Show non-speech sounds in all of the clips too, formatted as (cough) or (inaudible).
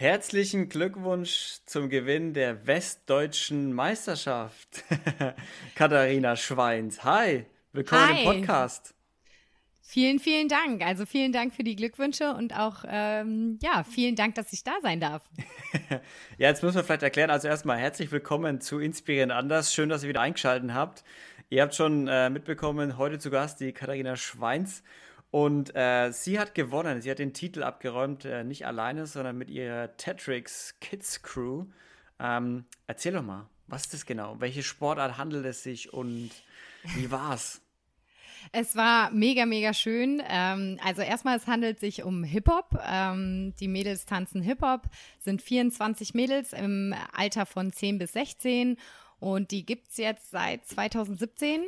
Herzlichen Glückwunsch zum Gewinn der Westdeutschen Meisterschaft, (laughs) Katharina Schweins. Hi, willkommen Hi. im Podcast. Vielen, vielen Dank. Also vielen Dank für die Glückwünsche und auch, ähm, ja, vielen Dank, dass ich da sein darf. (laughs) ja, jetzt müssen wir vielleicht erklären. Also erstmal herzlich willkommen zu Inspirieren Anders. Schön, dass ihr wieder eingeschaltet habt. Ihr habt schon äh, mitbekommen, heute zu Gast die Katharina Schweins. Und äh, sie hat gewonnen. Sie hat den Titel abgeräumt, äh, nicht alleine, sondern mit ihrer Tetrix Kids Crew. Ähm, erzähl doch mal, was ist das genau? Welche Sportart handelt es sich und wie war's? Es war mega, mega schön. Ähm, also erstmal, es handelt sich um Hip-Hop. Ähm, die Mädels tanzen Hip-Hop, sind 24 Mädels im Alter von 10 bis 16 und die gibt es jetzt seit 2017.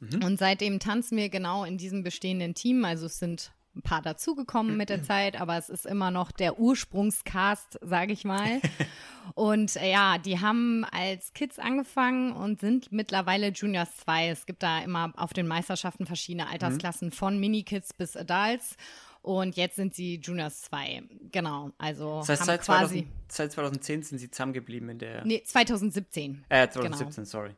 Mhm. Und seitdem tanzen wir genau in diesem bestehenden Team. Also es sind ein paar dazugekommen mit der (clears throat) Zeit, aber es ist immer noch der Ursprungscast, sage ich mal. (laughs) Und äh, ja, die haben als Kids angefangen und sind mittlerweile Juniors 2. Es gibt da immer auf den Meisterschaften verschiedene Altersklassen mhm. von Mini-Kids bis Adults. Und jetzt sind sie Juniors 2. Genau. Also das heißt, seit, quasi 2000, seit 2010 sind sie zusammengeblieben in der. Nee, 2017. Äh, 2017, genau. sorry.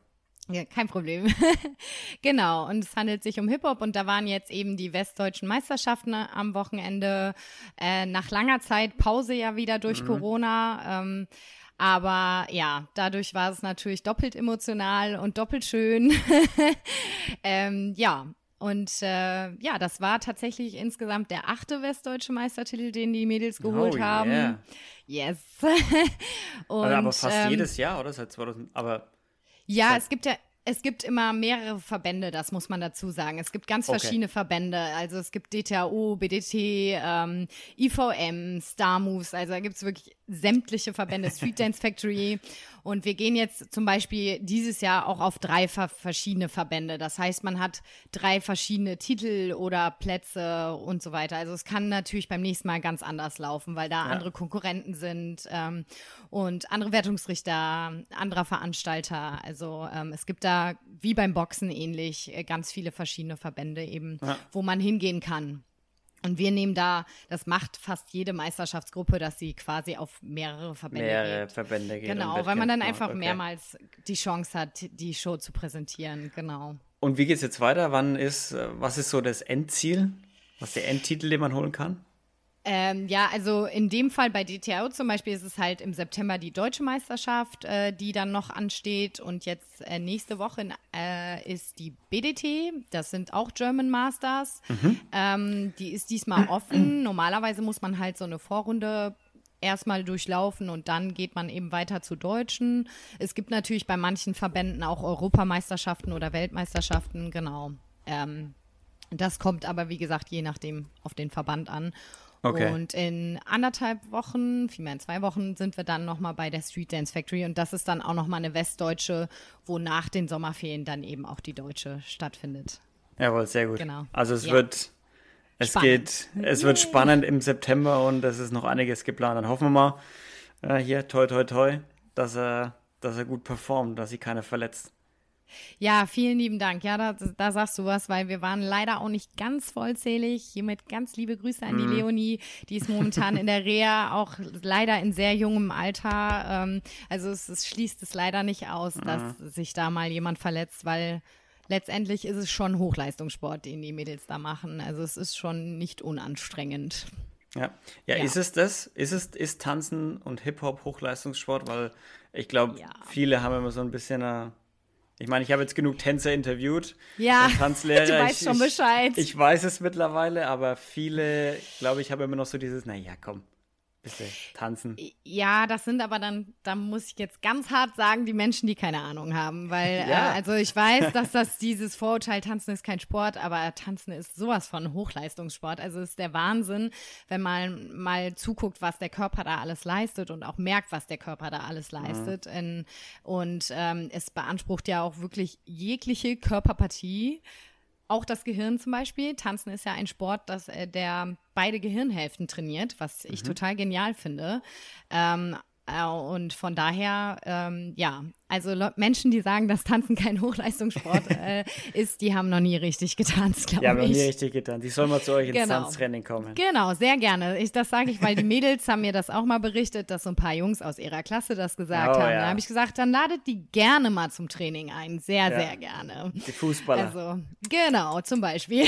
Ja, kein Problem. (laughs) genau, und es handelt sich um Hip-Hop und da waren jetzt eben die westdeutschen Meisterschaften am Wochenende äh, nach langer Zeit Pause ja wieder durch mhm. Corona. Ähm, aber ja, dadurch war es natürlich doppelt emotional und doppelt schön. (laughs) ähm, ja, und äh, ja, das war tatsächlich insgesamt der achte westdeutsche Meistertitel, den die Mädels oh, geholt oh, yeah. haben. Yes. (laughs) und, aber fast ähm, jedes Jahr, oder? Seit 2000, aber ja, es gibt ja es gibt immer mehrere Verbände, das muss man dazu sagen. Es gibt ganz okay. verschiedene Verbände. Also es gibt DTAO, BDT, ähm, IVM, Star Moves. Also da gibt es wirklich sämtliche Verbände, (laughs) Street Dance Factory. Und wir gehen jetzt zum Beispiel dieses Jahr auch auf drei verschiedene Verbände. Das heißt, man hat drei verschiedene Titel oder Plätze und so weiter. Also es kann natürlich beim nächsten Mal ganz anders laufen, weil da ja. andere Konkurrenten sind ähm, und andere Wertungsrichter, anderer Veranstalter. Also ähm, es gibt da wie beim Boxen ähnlich äh, ganz viele verschiedene Verbände eben, ja. wo man hingehen kann. Und wir nehmen da, das macht fast jede Meisterschaftsgruppe, dass sie quasi auf mehrere Verbände mehrere geht. Verbände geht. Genau, weil man dann einfach okay. mehrmals die Chance hat, die Show zu präsentieren. Genau. Und wie geht es jetzt weiter? Wann ist, äh, was ist so das Endziel? Was ist der Endtitel, den man holen kann? Ähm, ja, also in dem Fall bei DTO zum Beispiel ist es halt im September die deutsche Meisterschaft, äh, die dann noch ansteht. Und jetzt äh, nächste Woche äh, ist die BDT, das sind auch German Masters. Mhm. Ähm, die ist diesmal offen. Normalerweise muss man halt so eine Vorrunde erstmal durchlaufen und dann geht man eben weiter zu Deutschen. Es gibt natürlich bei manchen Verbänden auch Europameisterschaften oder Weltmeisterschaften, genau. Ähm, das kommt aber, wie gesagt, je nachdem auf den Verband an. Okay. Und in anderthalb Wochen, vielmehr in zwei Wochen, sind wir dann nochmal bei der Street Dance Factory. Und das ist dann auch nochmal eine westdeutsche, wo nach den Sommerferien dann eben auch die deutsche stattfindet. Jawohl, sehr gut. Genau. Also es ja. wird, es spannend. geht, es wird spannend im September und es ist noch einiges geplant. Dann hoffen wir mal, äh, hier, toi, toi, toi, dass er, dass er gut performt, dass sich keiner verletzt. Ja, vielen lieben Dank. Ja, da, da sagst du was, weil wir waren leider auch nicht ganz vollzählig. Hiermit ganz liebe Grüße an die mhm. Leonie. Die ist momentan in der (laughs) Reha, auch leider in sehr jungem Alter. Ähm, also es, es, schließt es leider nicht aus, mhm. dass sich da mal jemand verletzt, weil letztendlich ist es schon Hochleistungssport, den die Mädels da machen. Also es ist schon nicht unanstrengend. Ja. ja, ja, ist es das? Ist es ist Tanzen und Hip-Hop Hochleistungssport? Weil ich glaube, ja. viele haben immer so ein bisschen eine ich meine, ich habe jetzt genug Tänzer interviewt. Ja, Tanzlehrer. (laughs) du weißt ich, schon Bescheid. Ich, ich, weiß es mittlerweile, aber viele, glaube ich, haben immer noch so dieses, naja, komm, Bisschen tanzen. Ja, das sind aber dann, da muss ich jetzt ganz hart sagen, die Menschen, die keine Ahnung haben. Weil, (laughs) ja. äh, also ich weiß, dass das dieses Vorurteil, Tanzen ist kein Sport, aber Tanzen ist sowas von Hochleistungssport. Also ist der Wahnsinn, wenn man mal zuguckt, was der Körper da alles leistet und auch merkt, was der Körper da alles leistet. Mhm. In, und ähm, es beansprucht ja auch wirklich jegliche Körperpartie auch das Gehirn zum Beispiel. Tanzen ist ja ein Sport, das, äh, der beide Gehirnhälften trainiert, was ich mhm. total genial finde. Ähm, äh, und von daher, ähm, ja, also Menschen, die sagen, dass Tanzen kein Hochleistungssport (laughs) äh, ist, die haben noch nie richtig getanzt, glaube ich. Die haben noch nie richtig getanzt. Die sollen mal zu euch ins Genau. Tanztraining kommen. Genau, sehr gerne. Ich, das sage ich, weil die Mädels haben mir das auch mal berichtet, dass so ein paar Jungs aus ihrer Klasse das gesagt Oh, haben. ja. Da habe ich gesagt, dann ladet die gerne mal zum Training ein. Sehr, Ja. sehr gerne. Die Fußballer. Also, genau, zum Beispiel.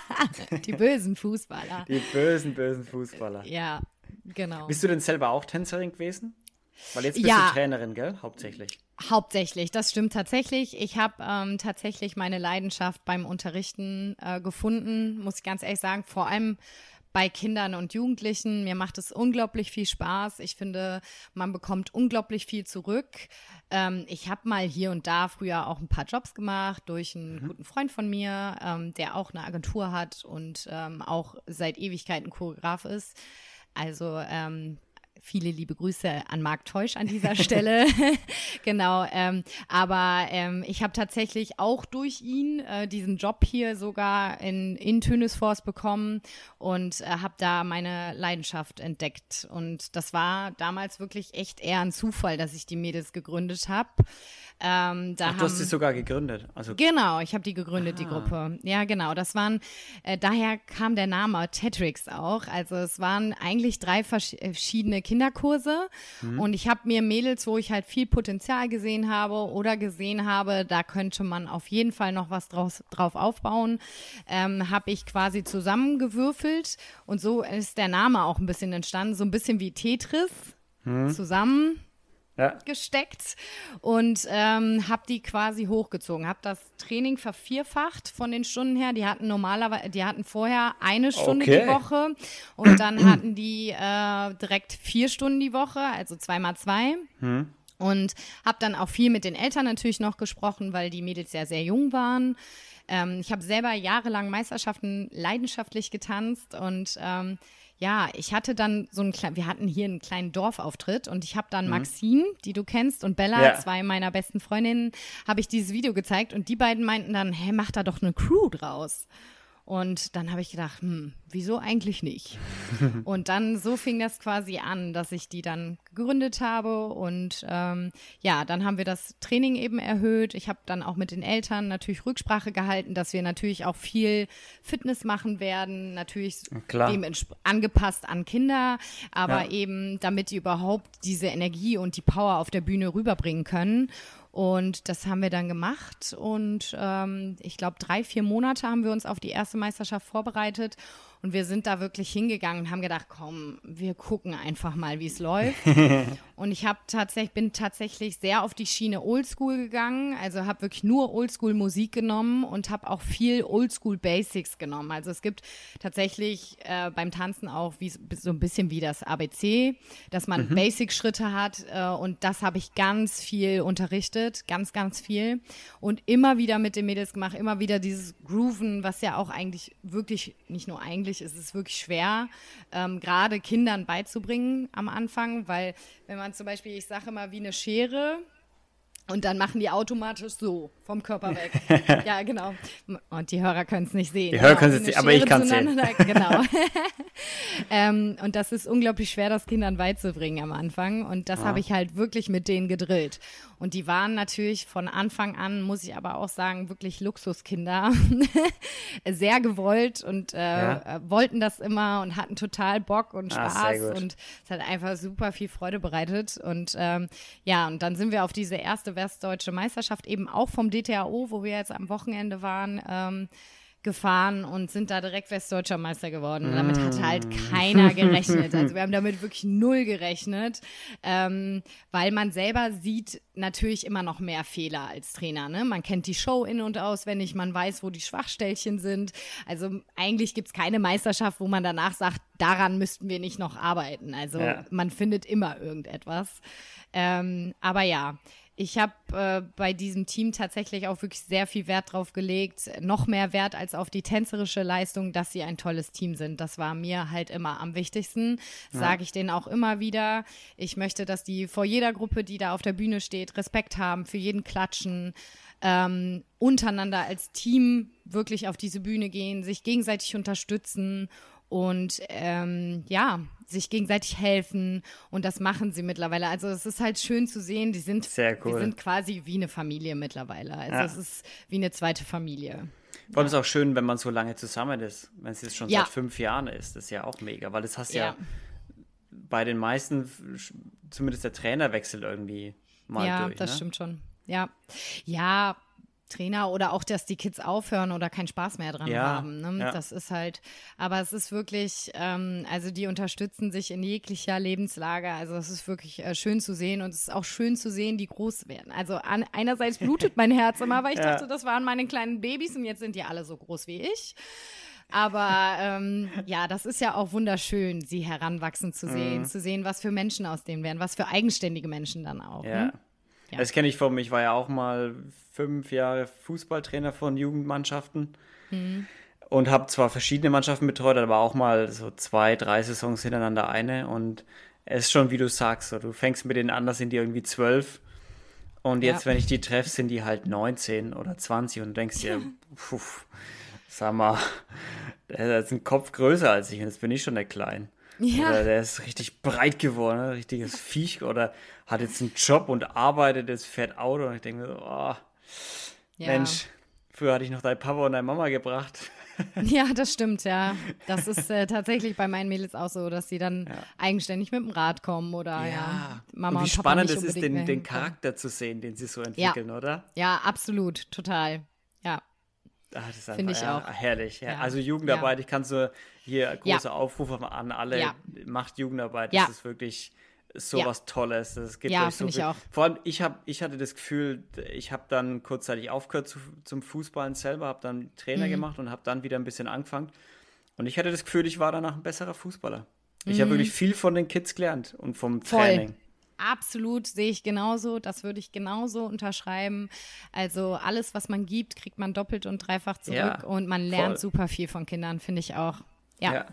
(laughs) die bösen Fußballer. die bösen, bösen Fußballer. Ja, genau. Bist du denn selber auch Tänzerin gewesen? Weil jetzt bist Ja. du Trainerin, gell? Hauptsächlich. Hauptsächlich, das stimmt tatsächlich. Ich habe ähm, tatsächlich meine Leidenschaft beim Unterrichten äh, gefunden, muss ich ganz ehrlich sagen. Vor allem bei Kindern und Jugendlichen. Mir macht es unglaublich viel Spaß. Ich finde, man bekommt unglaublich viel zurück. Ähm, ich habe mal hier und da früher auch ein paar Jobs gemacht durch einen guten Freund von mir, ähm, der auch eine Agentur hat und ähm, auch seit Ewigkeiten Choreograf ist. Also ähm, viele liebe Grüße an Marc Teusch an dieser (laughs) Stelle. (laughs) genau. Ähm, aber ähm, ich habe tatsächlich auch durch ihn äh, diesen Job hier sogar in, in Tönisforst bekommen und äh, habe da meine Leidenschaft entdeckt. Und das war damals wirklich echt eher ein Zufall, dass ich die Mädels gegründet habe. Ähm, da Ach, du hast sie sogar gegründet. Also Genau, ich habe die gegründet, die Ah. Gruppe. Ja, genau. Das waren, äh, daher kam der Name Tetrix auch. Also es waren eigentlich drei äh, verschiedene Kinderkurse und ich habe mir Mädels, wo ich halt viel Potenzial gesehen habe oder gesehen habe, da könnte man auf jeden Fall noch was draus, drauf aufbauen, ähm, habe ich quasi zusammengewürfelt und so ist der Name auch ein bisschen entstanden, so ein bisschen wie Tetris zusammen ja. gesteckt und ähm, habe die quasi hochgezogen. Habe das Training vervierfacht von den Stunden her. Die hatten normalerweise, die hatten vorher eine Stunde Okay. die Woche und dann (clears throat) hatten die äh, direkt vier Stunden die Woche, also zweimal zwei. Und habe dann auch viel mit den Eltern natürlich noch gesprochen, weil die Mädels ja sehr jung waren. Ähm, ich habe selber jahrelang Meisterschaften leidenschaftlich getanzt und ähm, ja, ich hatte dann so einen kleinen, wir hatten hier einen kleinen Dorfauftritt und ich habe dann Maxine, die du kennst, und Bella, Ja. zwei meiner besten Freundinnen, habe ich dieses Video gezeigt und die beiden meinten dann, hä, mach da doch eine Crew draus. Und dann habe ich gedacht, hm, wieso eigentlich nicht? (laughs) und dann so fing das quasi an, dass ich die dann gegründet habe und ähm, ja, dann haben wir das Training eben erhöht. Ich habe dann auch mit den Eltern natürlich Rücksprache gehalten, dass wir natürlich auch viel Fitness machen werden, natürlich Klar. angepasst an Kinder, aber Ja. eben damit die überhaupt diese Energie und die Power auf der Bühne rüberbringen können. Und das haben wir dann gemacht. Und ähm, ich glaube, drei, vier Monate haben wir uns auf die erste Meisterschaft vorbereitet. Und wir sind da wirklich hingegangen und haben gedacht, komm, wir gucken einfach mal, wie es läuft. (laughs) und ich habe tatsächlich, bin tatsächlich sehr auf die Schiene Oldschool gegangen. Also habe wirklich nur Oldschool Musik genommen und habe auch viel Oldschool Basics genommen. Also es gibt tatsächlich äh, beim Tanzen auch wie, so ein bisschen wie das ABC, dass man Basic-Schritte hat. Äh, und das habe ich ganz viel unterrichtet, ganz, ganz viel. Und immer wieder mit den Mädels gemacht, immer wieder dieses Grooven, was ja auch eigentlich wirklich, nicht nur eigentlich, ist es wirklich schwer, ähm, gerade Kindern beizubringen am Anfang, weil wenn man zum Beispiel, ich sage immer wie eine Schere, und dann machen die automatisch so vom Körper weg. (laughs) ja, genau. Und die Hörer können es nicht sehen. Die Hörer Genau, können es nicht, aber ich Schere kann's sehen. (laughs) Genau. (laughs) ähm, und das ist unglaublich schwer, das Kindern beizubringen am Anfang. Und das habe ich halt wirklich mit denen gedrillt. Und die waren natürlich von Anfang an, muss ich aber auch sagen, wirklich Luxuskinder. (laughs) sehr gewollt und äh, Ja. wollten das immer und hatten total Bock und Ah, Spaß. gut. und es hat einfach super viel Freude bereitet. Und ähm, ja, und dann sind wir auf diese erste westdeutsche Meisterschaft eben auch vom DTAO, wo wir jetzt am Wochenende waren, ähm, gefahren und sind da direkt westdeutscher Meister geworden. Und damit hat halt Mm. keiner (laughs) gerechnet. Also wir haben damit wirklich null gerechnet, ähm, weil man selber sieht natürlich immer noch mehr Fehler als Trainer. Ne? Man kennt die Show in- und auswendig, man weiß, wo die Schwachstellchen sind. Also eigentlich gibt es keine Meisterschaft, wo man danach sagt, daran müssten wir nicht noch arbeiten. Also Ja. man findet immer irgendetwas. Ähm, aber ja, ich habe äh, bei diesem Team tatsächlich auch wirklich sehr viel Wert drauf gelegt, noch mehr Wert als auf die tänzerische Leistung, dass sie ein tolles Team sind. Das war mir halt immer am wichtigsten. Sage ich denen auch immer wieder. Ich möchte, dass die vor jeder Gruppe, die da auf der Bühne steht, Respekt haben, für jeden klatschen, ähm, untereinander als Team wirklich auf diese Bühne gehen, sich gegenseitig unterstützen und ähm, ja, sich gegenseitig helfen und das machen sie mittlerweile. Also es ist halt schön zu sehen, die sind, Sehr cool. die sind quasi wie eine Familie mittlerweile. Also ja. es ist wie eine zweite Familie. Vor allem ja. ist es auch schön, wenn man so lange zusammen ist, wenn es jetzt schon ja. seit fünf Jahren ist. Das ist ja auch mega, weil das hast ja, bei den meisten, zumindest der Trainer wechselt irgendwie mal ja, durch. Ja, das ne? stimmt schon. Ja, ja, Trainer oder auch, dass die Kids aufhören oder keinen Spaß mehr dran ja, haben. Ne? Ja. Das ist halt, aber es ist wirklich, ähm, also die unterstützen sich in jeglicher Lebenslage. Also es ist wirklich äh, schön zu sehen und es ist auch schön zu sehen, die groß werden. Also an, einerseits blutet mein Herz immer, weil ich (laughs) ja. dachte, das waren meine kleinen Babys und jetzt sind die alle so groß wie ich. Aber ähm, ja, das ist ja auch wunderschön, sie heranwachsen zu sehen, mhm. zu sehen, was für Menschen aus denen werden, was für eigenständige Menschen dann auch. Ja. Ne? Ja. Das kenne ich von mir. Ich war ja auch mal fünf Jahre Fußballtrainer von Jugendmannschaften mhm. und habe zwar verschiedene Mannschaften betreut, aber auch mal so zwei, drei Saisons hintereinander eine. Und es ist schon, wie du sagst, so, du fängst mit denen an, da sind die irgendwie zwölf. Und jetzt, ja. wenn ich die treffe, sind die halt 19 oder 20 und du denkst dir, (laughs) puh, sag mal, (laughs) der ist ein Kopf größer als ich und jetzt bin ich schon der Klein. Ja. Oder der ist richtig breit geworden, ein richtiges Viech oder hat jetzt einen Job und arbeitet, jetzt fährt Auto und ich denke mir so, oh, ja. Mensch, früher hatte ich noch dein Papa und deine Mama gebracht. (laughs) Ja, das stimmt, ja. Das ist äh, tatsächlich bei meinen Mädels auch so, dass sie dann ja. eigenständig mit dem Rad kommen oder ja, ja Mama und, wie und Papa spannend es ist, den, den Charakter zu sehen, den sie so entwickeln, ja. oder? Ja, absolut, total. Ja. Finde ich auch. Herrlich. Ja. Also Jugendarbeit, ich kann so hier große Aufrufe an alle, macht Jugendarbeit, das ist wirklich so ja. was Tolles. Das gibt ja, so ich auch. Vor allem, ich, hab, ich hatte das Gefühl, ich habe dann kurzzeitig aufgehört zu, zum Fußballen selber, habe dann Trainer mhm. gemacht und habe dann wieder ein bisschen angefangen. Und ich hatte das Gefühl, ich war danach ein besserer Fußballer. Ich mhm. habe wirklich viel von den Kids gelernt und vom Voll. Training. Absolut, sehe ich genauso. Das würde ich genauso unterschreiben. Also alles, was man gibt, kriegt man doppelt und dreifach zurück ja, und man lernt voll. super viel von Kindern, finde ich auch. Ja, ja,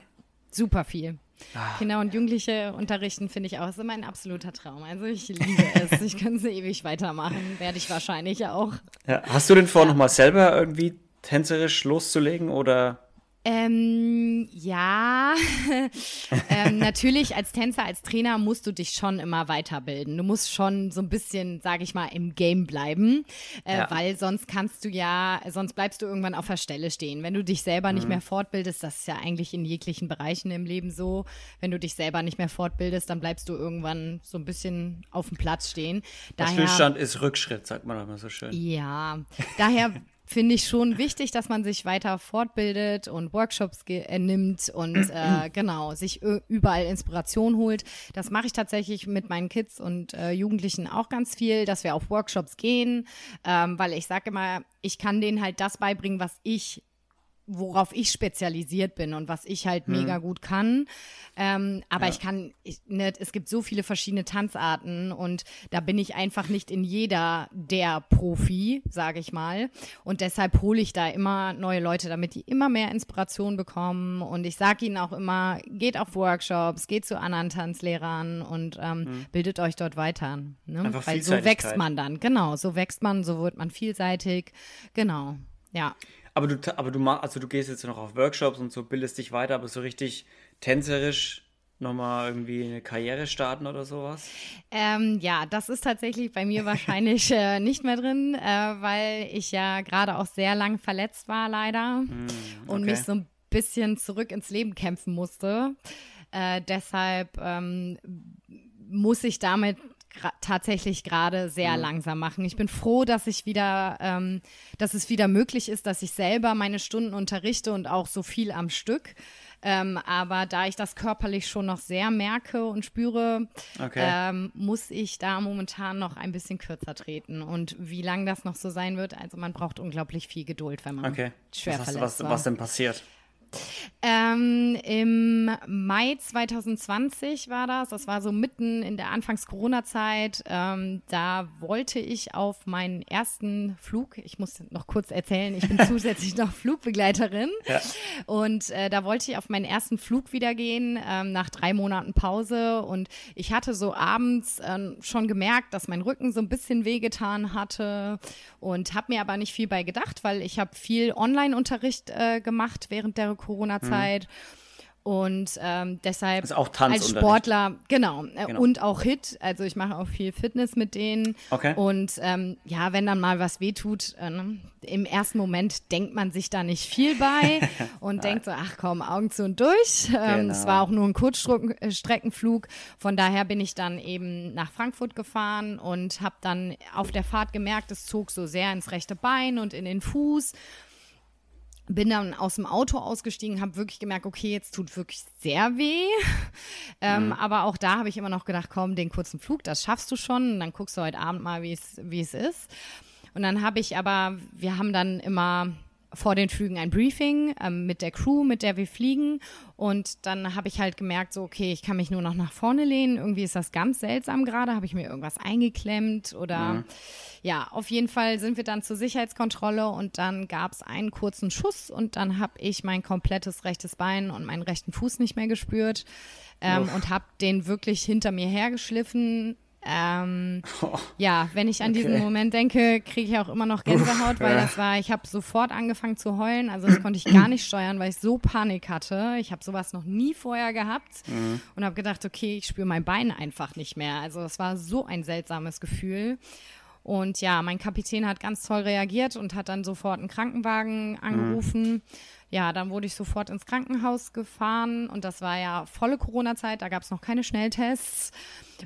super viel. Ach. Kinder und Jugendliche unterrichten, finde ich auch, ist immer ein absoluter Traum. Also ich liebe es. Ich kann es ewig weitermachen. Werde ich wahrscheinlich auch. Ja. Hast du denn vor, ja. nochmal selber irgendwie tänzerisch loszulegen oder ähm, ja, (laughs) ähm, natürlich als Tänzer, als Trainer musst du dich schon immer weiterbilden. Du musst schon so ein bisschen, sage ich mal, im Game bleiben, äh, ja. weil sonst kannst du ja, sonst bleibst du irgendwann auf der Stelle stehen. Wenn du dich selber mhm. nicht mehr fortbildest, das ist ja eigentlich in jeglichen Bereichen im Leben so, wenn du dich selber nicht mehr fortbildest, dann bleibst du irgendwann so ein bisschen auf dem Platz stehen. Daher, Stillstand ist Rückschritt, sagt man auch immer so schön. Ja, daher (laughs) finde ich schon wichtig, dass man sich weiter fortbildet und Workshops äh, nimmt und äh, (clears throat) genau, sich überall Inspiration holt. Das mache ich tatsächlich mit meinen Kids und äh, Jugendlichen auch ganz viel, dass wir auf Workshops gehen, ähm, weil ich sage immer, ich kann denen halt das beibringen, was ich worauf ich spezialisiert bin und was ich halt hm. mega gut kann. Ähm, aber ja. ich kann, ich, ne, es gibt so viele verschiedene Tanzarten und da bin ich einfach nicht in jeder der Profi, sage ich mal. Und deshalb hole ich da immer neue Leute, damit die immer mehr Inspiration bekommen. Und ich sage ihnen auch immer, geht auf Workshops, geht zu anderen Tanzlehrern und ähm, hm. bildet euch dort weiter. Ne? Weil so wächst man dann, genau, so wächst man, so wird man vielseitig. Genau, ja. Aber du, aber du machst, also du gehst jetzt noch auf Workshops und so, bildest dich weiter, aber so richtig tänzerisch nochmal irgendwie eine Karriere starten oder sowas? Ähm, ja, das ist tatsächlich bei mir wahrscheinlich (laughs) äh, nicht mehr drin, äh, weil ich ja gerade auch sehr lang verletzt war, leider. Mm, okay. Und mich so ein bisschen zurück ins Leben kämpfen musste. Äh, deshalb ähm, muss ich damit tatsächlich gerade sehr mhm. langsam machen. Ich bin froh, dass ich wieder, ähm, dass es wieder möglich ist, dass ich selber meine Stunden unterrichte und auch so viel am Stück. Ähm, aber da ich das körperlich schon noch sehr merke und spüre, okay. ähm, muss ich da momentan noch ein bisschen kürzer treten. Und wie lange das noch so sein wird, also man braucht unglaublich viel Geduld, wenn man okay. schwer was, verletzt was, was denn passiert? Ähm, Im Mai 2020 war das. Das war so mitten in der Anfangs-Corona-Zeit. Ähm, da wollte ich auf meinen ersten Flug, ich muss noch kurz erzählen, ich bin (laughs) zusätzlich noch Flugbegleiterin. Ja. Und äh, da wollte ich auf meinen ersten Flug wieder gehen, ähm, nach drei Monaten Pause. Und ich hatte so abends äh, schon gemerkt, dass mein Rücken so ein bisschen wehgetan hatte und habe mir aber nicht viel bei gedacht, weil ich habe viel Online-Unterricht äh, gemacht während der Corona-Zeit. Mhm. Und ähm, deshalb also auch Tanz als Sportler, genau, äh, genau, und auch Hit. Also ich mache auch viel Fitness mit denen. Okay. Und ähm, ja, wenn dann mal was wehtut, äh, ne, im ersten Moment denkt man sich da nicht viel bei (laughs) und denkt so, ach komm, Augen zu und durch. Ähm, Es war auch nur ein Kurzstreckenflug. Von daher bin ich dann eben nach Frankfurt gefahren und habe dann auf der Fahrt gemerkt, es zog so sehr ins rechte Bein und in den Fuß bin dann aus dem Auto ausgestiegen, habe wirklich gemerkt, okay, jetzt tut wirklich sehr weh. (laughs) ähm, mhm. Aber auch da habe ich immer noch gedacht, komm, den kurzen Flug, das schaffst du schon. Und dann guckst du heute Abend mal, wie es ist. Und dann habe ich aber, wir haben dann immer vor den Flügen ein Briefing ähm, mit der Crew, mit der wir fliegen. Und dann habe ich halt gemerkt, so, okay, ich kann mich nur noch nach vorne lehnen. Irgendwie ist das ganz seltsam gerade. Habe ich mir irgendwas eingeklemmt oder mhm. ja, auf jeden Fall sind wir dann zur Sicherheitskontrolle und dann gab es einen kurzen Schuss und dann habe ich mein komplettes rechtes Bein und meinen rechten Fuß nicht mehr gespürt. Ähm, und habe den wirklich hinter mir hergeschliffen, ähm, oh, (laughs) ja, wenn ich an okay. diesen Moment denke, kriege ich auch immer noch Gänsehaut, Uff, weil ja. das war, ich habe sofort angefangen zu heulen. Also das konnte ich gar nicht steuern, weil ich so Panik hatte. Ich habe sowas noch nie vorher gehabt mhm. und habe gedacht, okay, ich spüre mein Bein einfach nicht mehr. Also es war so ein seltsames Gefühl. Und ja, mein Kapitän hat ganz toll reagiert und hat dann sofort einen Krankenwagen angerufen. Mhm. Ja, dann wurde ich sofort ins Krankenhaus gefahren und das war ja volle Corona-Zeit, da gab es noch keine Schnelltests.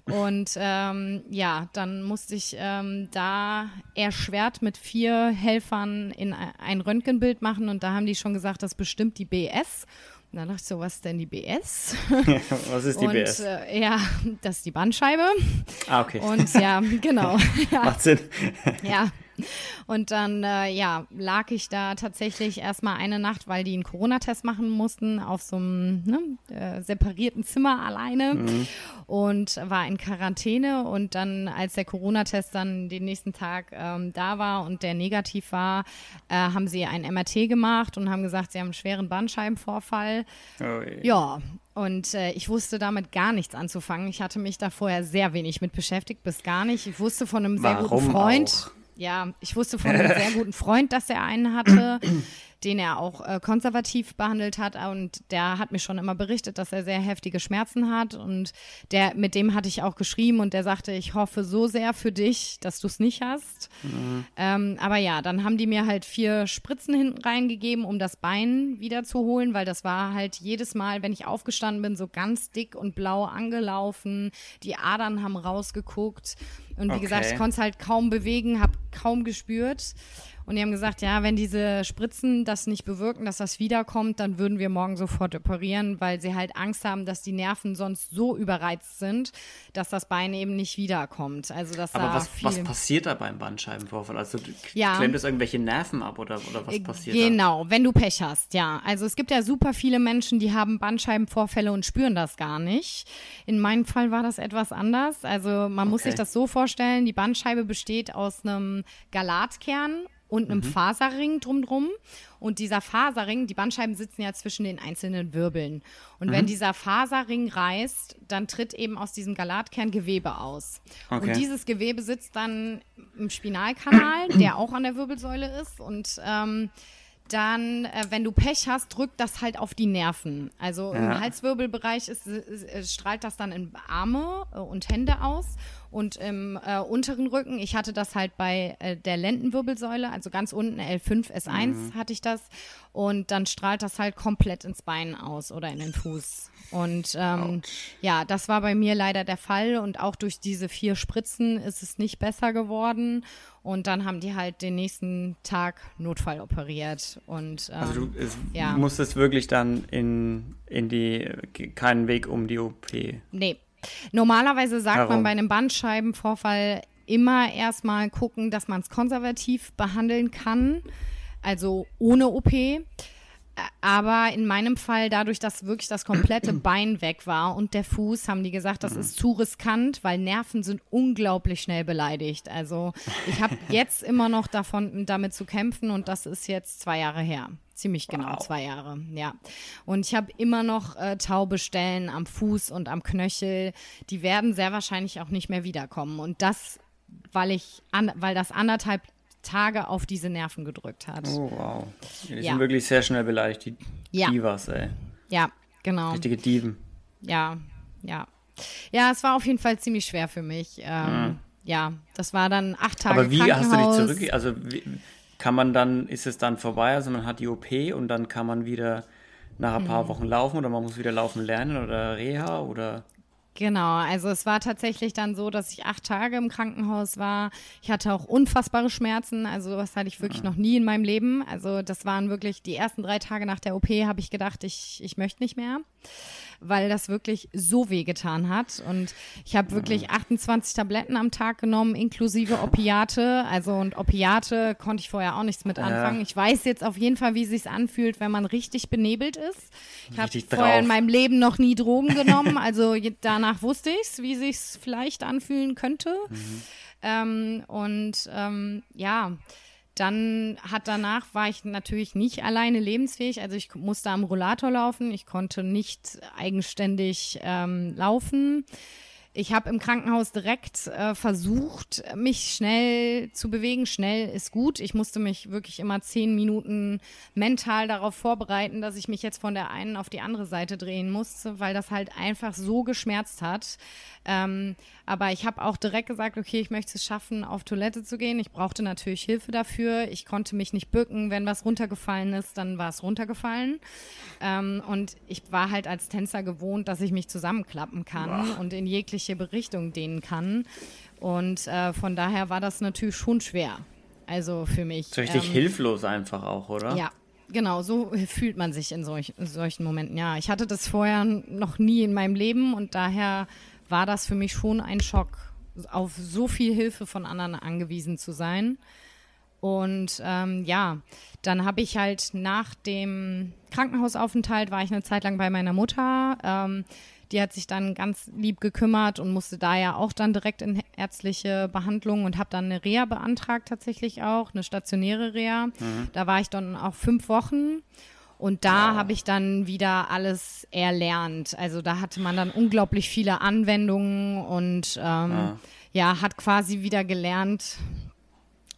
Und ähm, ja, dann musste ich ähm, da erschwert mit vier Helfern in ein Röntgenbild machen und da haben die schon gesagt, das bestimmt die BS. Dann dachte ich so, was ist denn die BS? (laughs) was ist die und, BS? Äh, ja, das ist die Bandscheibe. Ah, okay. Und ja, (laughs) genau. ja. Macht Sinn. ja, und dann, äh, ja, lag ich da tatsächlich erstmal eine Nacht, weil die einen Corona-Test machen mussten, auf so einem ne, äh, separierten Zimmer alleine mhm. und war in Quarantäne. Und dann, als der Corona-Test dann den nächsten Tag ähm, da war und der negativ war, äh, haben sie ein MRT gemacht und haben gesagt, sie haben einen schweren Bandscheibenvorfall. Oh, ja, und äh, ich wusste damit gar nichts anzufangen. Ich hatte mich da vorher sehr wenig mit beschäftigt, bis gar nicht. Ich wusste von einem sehr Warum guten Freund. Auch? Ja, ich wusste von einem sehr guten Freund, dass er einen hatte (clears throat) den er auch äh, konservativ behandelt hat. Und der hat mir schon immer berichtet, dass er sehr heftige Schmerzen hat. Und der, mit dem hatte ich auch geschrieben und der sagte, ich hoffe so sehr für dich, dass du es nicht hast. Mhm. Ähm, aber ja, dann haben die mir halt vier Spritzen hinten reingegeben, um das Bein wiederzuholen, weil das war halt jedes Mal, wenn ich aufgestanden bin, so ganz dick und blau angelaufen. Die Adern haben rausgeguckt. Und wie okay. gesagt, ich konnte es halt kaum bewegen, habe kaum gespürt. Und die haben gesagt, ja, wenn diese Spritzen das nicht bewirken, dass das wiederkommt, dann würden wir morgen sofort operieren, weil sie halt Angst haben, dass die Nerven sonst so überreizt sind, dass das Bein eben nicht wiederkommt. Also das Aber was, was passiert da beim Bandscheibenvorfall? Also ja. klemmt es irgendwelche Nerven ab oder, oder was äh, passiert Genau, da? wenn du Pech hast, ja. Also es gibt ja super viele Menschen, die haben Bandscheibenvorfälle und spüren das gar nicht. In meinem Fall war das etwas anders. Also man okay. muss sich das so vorstellen, die Bandscheibe besteht aus einem Galatkern und einem mhm. Faserring drumdrum. Und dieser Faserring, die Bandscheiben sitzen ja zwischen den einzelnen Wirbeln. Und mhm. wenn dieser Faserring reißt, dann tritt eben aus diesem Galatkern Gewebe aus. Okay. Und dieses Gewebe sitzt dann im Spinalkanal, der auch an der Wirbelsäule ist. Und ähm, dann, äh, wenn du Pech hast, drückt das halt auf die Nerven. Also ja. im Halswirbelbereich ist, ist, strahlt das dann in Arme äh, und Hände aus und im äh, unteren Rücken, ich hatte das halt bei äh, der Lendenwirbelsäule, also ganz unten L5, S1 mhm. hatte ich das und dann strahlt das halt komplett ins Bein aus oder in den Fuß. Und ähm, ja, das war bei mir leider der Fall und auch durch diese vier Spritzen ist es nicht besser geworden. Und dann haben die halt den nächsten Tag Notfall operiert. Und, ähm, also du es, ja. musstest wirklich dann in, in die, keinen Weg um die OP. Nee, Normalerweise sagt Warum? man bei einem Bandscheibenvorfall immer erstmal gucken, dass man es konservativ behandeln kann, also ohne OP. Aber in meinem Fall, dadurch, dass wirklich das komplette (clears throat) Bein weg war und der Fuß, haben die gesagt, das ist zu riskant, weil Nerven sind unglaublich schnell beleidigt. Also ich habe (laughs) jetzt immer noch davon, damit zu kämpfen und das ist jetzt zwei Jahre her. Ziemlich genau, wow. zwei Jahre, ja. Und ich habe immer noch äh, taube Stellen am Fuß und am Knöchel. Die werden sehr wahrscheinlich auch nicht mehr wiederkommen. Und das, weil ich, an, weil das anderthalb Tage auf diese Nerven gedrückt hat. Oh, wow. Die ja. sind wirklich sehr schnell beleidigt, die ja. Divas, ey. Ja, genau. Richtige Dieven. Ja, ja. Ja, es war auf jeden Fall ziemlich schwer für mich. Ähm, mhm. Ja, das war dann acht Tage Aber wie hast du dich zurück, also wie, kann man dann, ist es dann vorbei, also man hat die OP und dann kann man wieder nach ein paar mhm. Wochen laufen oder man muss wieder laufen lernen oder Reha oder? Genau, also es war tatsächlich dann so, dass ich acht Tage im Krankenhaus war. Ich hatte auch unfassbare Schmerzen, also das hatte ich wirklich ja. noch nie in meinem Leben. Also das waren wirklich die ersten drei Tage nach der OP, habe ich gedacht, ich, ich möchte nicht mehr weil das wirklich so weh getan hat. Und ich habe wirklich 28 Tabletten am Tag genommen, inklusive Opiate. Also und Opiate konnte ich vorher auch nichts mit anfangen. Ja. Ich weiß jetzt auf jeden Fall, wie sich anfühlt, wenn man richtig benebelt ist. Ich habe vorher in meinem Leben noch nie Drogen (laughs) genommen. also danach wusste ich es, wie sich vielleicht anfühlen könnte. Mhm. Ähm, und ähm, ja, dann hat danach war ich natürlich nicht alleine lebensfähig. Also ich musste am Rollator laufen. Ich konnte nicht eigenständig ähm, laufen. Ich habe im Krankenhaus direkt äh, versucht, mich schnell zu bewegen. Schnell ist gut. Ich musste mich wirklich immer zehn Minuten mental darauf vorbereiten, dass ich mich jetzt von der einen auf die andere Seite drehen musste, weil das halt einfach so geschmerzt hat. Ähm, aber ich habe auch direkt gesagt, okay, ich möchte es schaffen, auf Toilette zu gehen. Ich brauchte natürlich Hilfe dafür. Ich konnte mich nicht bücken. Wenn was runtergefallen ist, dann war es runtergefallen. Ähm, und ich war halt als Tänzer gewohnt, dass ich mich zusammenklappen kann Boah. und in jegliche Richtung dehnen kann. Und äh, von daher war das natürlich schon schwer. Also für mich. So richtig ähm, hilflos einfach auch, oder? Ja, Genau, so fühlt man sich in, solch, in solchen Momenten. Ja, ich hatte das vorher noch nie in meinem Leben und daher war das für mich schon ein Schock, auf so viel Hilfe von anderen angewiesen zu sein. Und ähm, ja, dann habe ich halt nach dem Krankenhausaufenthalt, war ich eine Zeit lang bei meiner Mutter. Ähm, die hat sich dann ganz lieb gekümmert und musste da ja auch dann direkt in ärztliche Behandlung und habe dann eine Reha beantragt tatsächlich auch, eine stationäre Reha. Mhm. Da war ich dann auch fünf Wochen und da ja. habe ich dann wieder alles erlernt. Also da hatte man dann unglaublich viele Anwendungen und ähm, ja. ja, hat quasi wieder gelernt,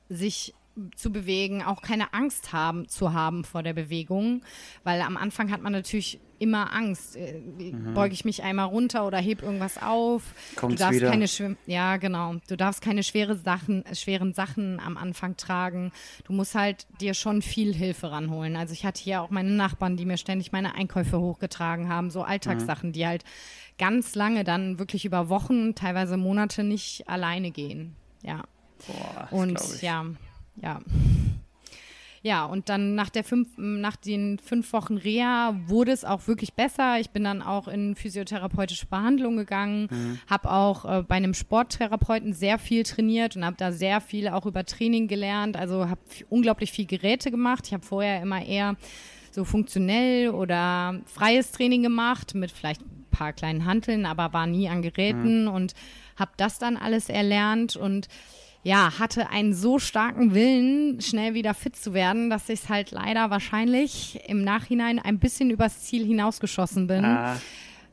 sich zu bewegen, auch keine Angst haben zu haben vor der Bewegung, weil am Anfang hat man natürlich immer Angst. Äh, mhm. Beuge ich mich einmal runter oder heb irgendwas auf? Kommt's du darfst wieder? keine ja genau. Du darfst keine schwere Sachen, schweren Sachen am Anfang tragen. Du musst halt dir schon viel Hilfe ranholen. Also ich hatte hier auch meine Nachbarn, die mir ständig meine Einkäufe hochgetragen haben, so Alltagssachen, mhm. die halt ganz lange dann wirklich über Wochen, teilweise Monate nicht alleine gehen. Ja. Boah, und ja, ja. Ja, und dann nach, der fünf, nach den fünf Wochen Reha wurde es auch wirklich besser. Ich bin dann auch in physiotherapeutische Behandlung gegangen, mhm. habe auch äh, bei einem Sporttherapeuten sehr viel trainiert und habe da sehr viel auch über Training gelernt. Also habe unglaublich viel Geräte gemacht. Ich habe vorher immer eher so funktionell oder freies Training gemacht mit vielleicht ein paar kleinen Hanteln, aber war nie an Geräten mhm. und habe das dann alles erlernt und ja, hatte einen so starken Willen, schnell wieder fit zu werden, dass ich es halt leider wahrscheinlich im Nachhinein ein bisschen übers Ziel hinausgeschossen bin. Ah.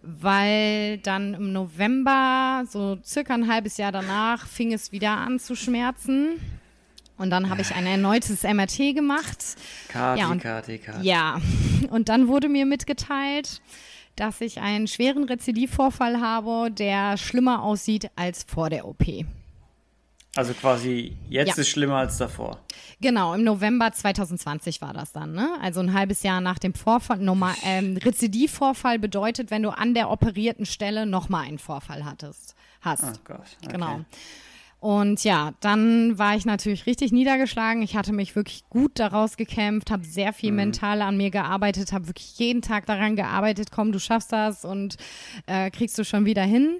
Weil dann im November, so circa ein halbes Jahr danach, fing es wieder an zu schmerzen. Und dann habe ich ein erneutes MRT gemacht. KT, ja, und, KT, KT. Ja, und dann wurde mir mitgeteilt, dass ich einen schweren Rezidivvorfall habe, der schlimmer aussieht als vor der OP. Also quasi jetzt ja. ist schlimmer als davor. Genau, im November 2020 war das dann, ne? Also ein halbes Jahr nach dem Vorfall. Normal, ähm, Rezidivvorfall bedeutet, wenn du an der operierten Stelle nochmal einen Vorfall hattest, hast. Oh Gott. Okay. Genau. Und ja, dann war ich natürlich richtig niedergeschlagen. Ich hatte mich wirklich gut daraus gekämpft, habe sehr viel mhm. mental an mir gearbeitet, habe wirklich jeden Tag daran gearbeitet, komm, du schaffst das und äh, kriegst du schon wieder hin.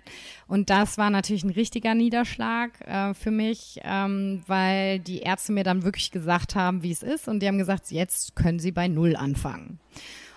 Und das war natürlich ein richtiger Niederschlag äh, für mich, ähm, weil die Ärzte mir dann wirklich gesagt haben, wie es ist. Und die haben gesagt, jetzt können sie bei Null anfangen.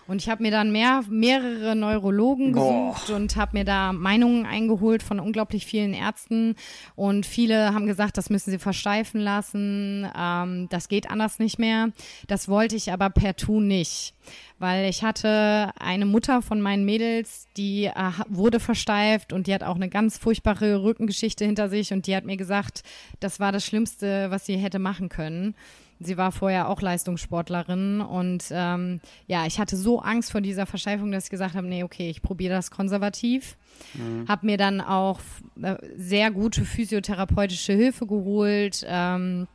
Und ich habe mir dann mehr, mehrere Neurologen gesucht Boah. und habe mir da Meinungen eingeholt von unglaublich vielen Ärzten. Und viele haben gesagt, das müssen sie versteifen lassen, ähm, das geht anders nicht mehr. Das wollte ich aber per Tu nicht. Weil ich hatte eine Mutter von meinen Mädels, die äh, wurde versteift und die hat auch eine ganz furchtbare Rückengeschichte hinter sich und die hat mir gesagt, das war das Schlimmste, was sie hätte machen können. Sie war vorher auch Leistungssportlerin und ähm, ja, ich hatte so Angst vor dieser Versteifung, dass ich gesagt habe, nee, okay, ich probiere das konservativ. Mhm. Habe mir dann auch äh, sehr gute physiotherapeutische Hilfe geholt. Ähm,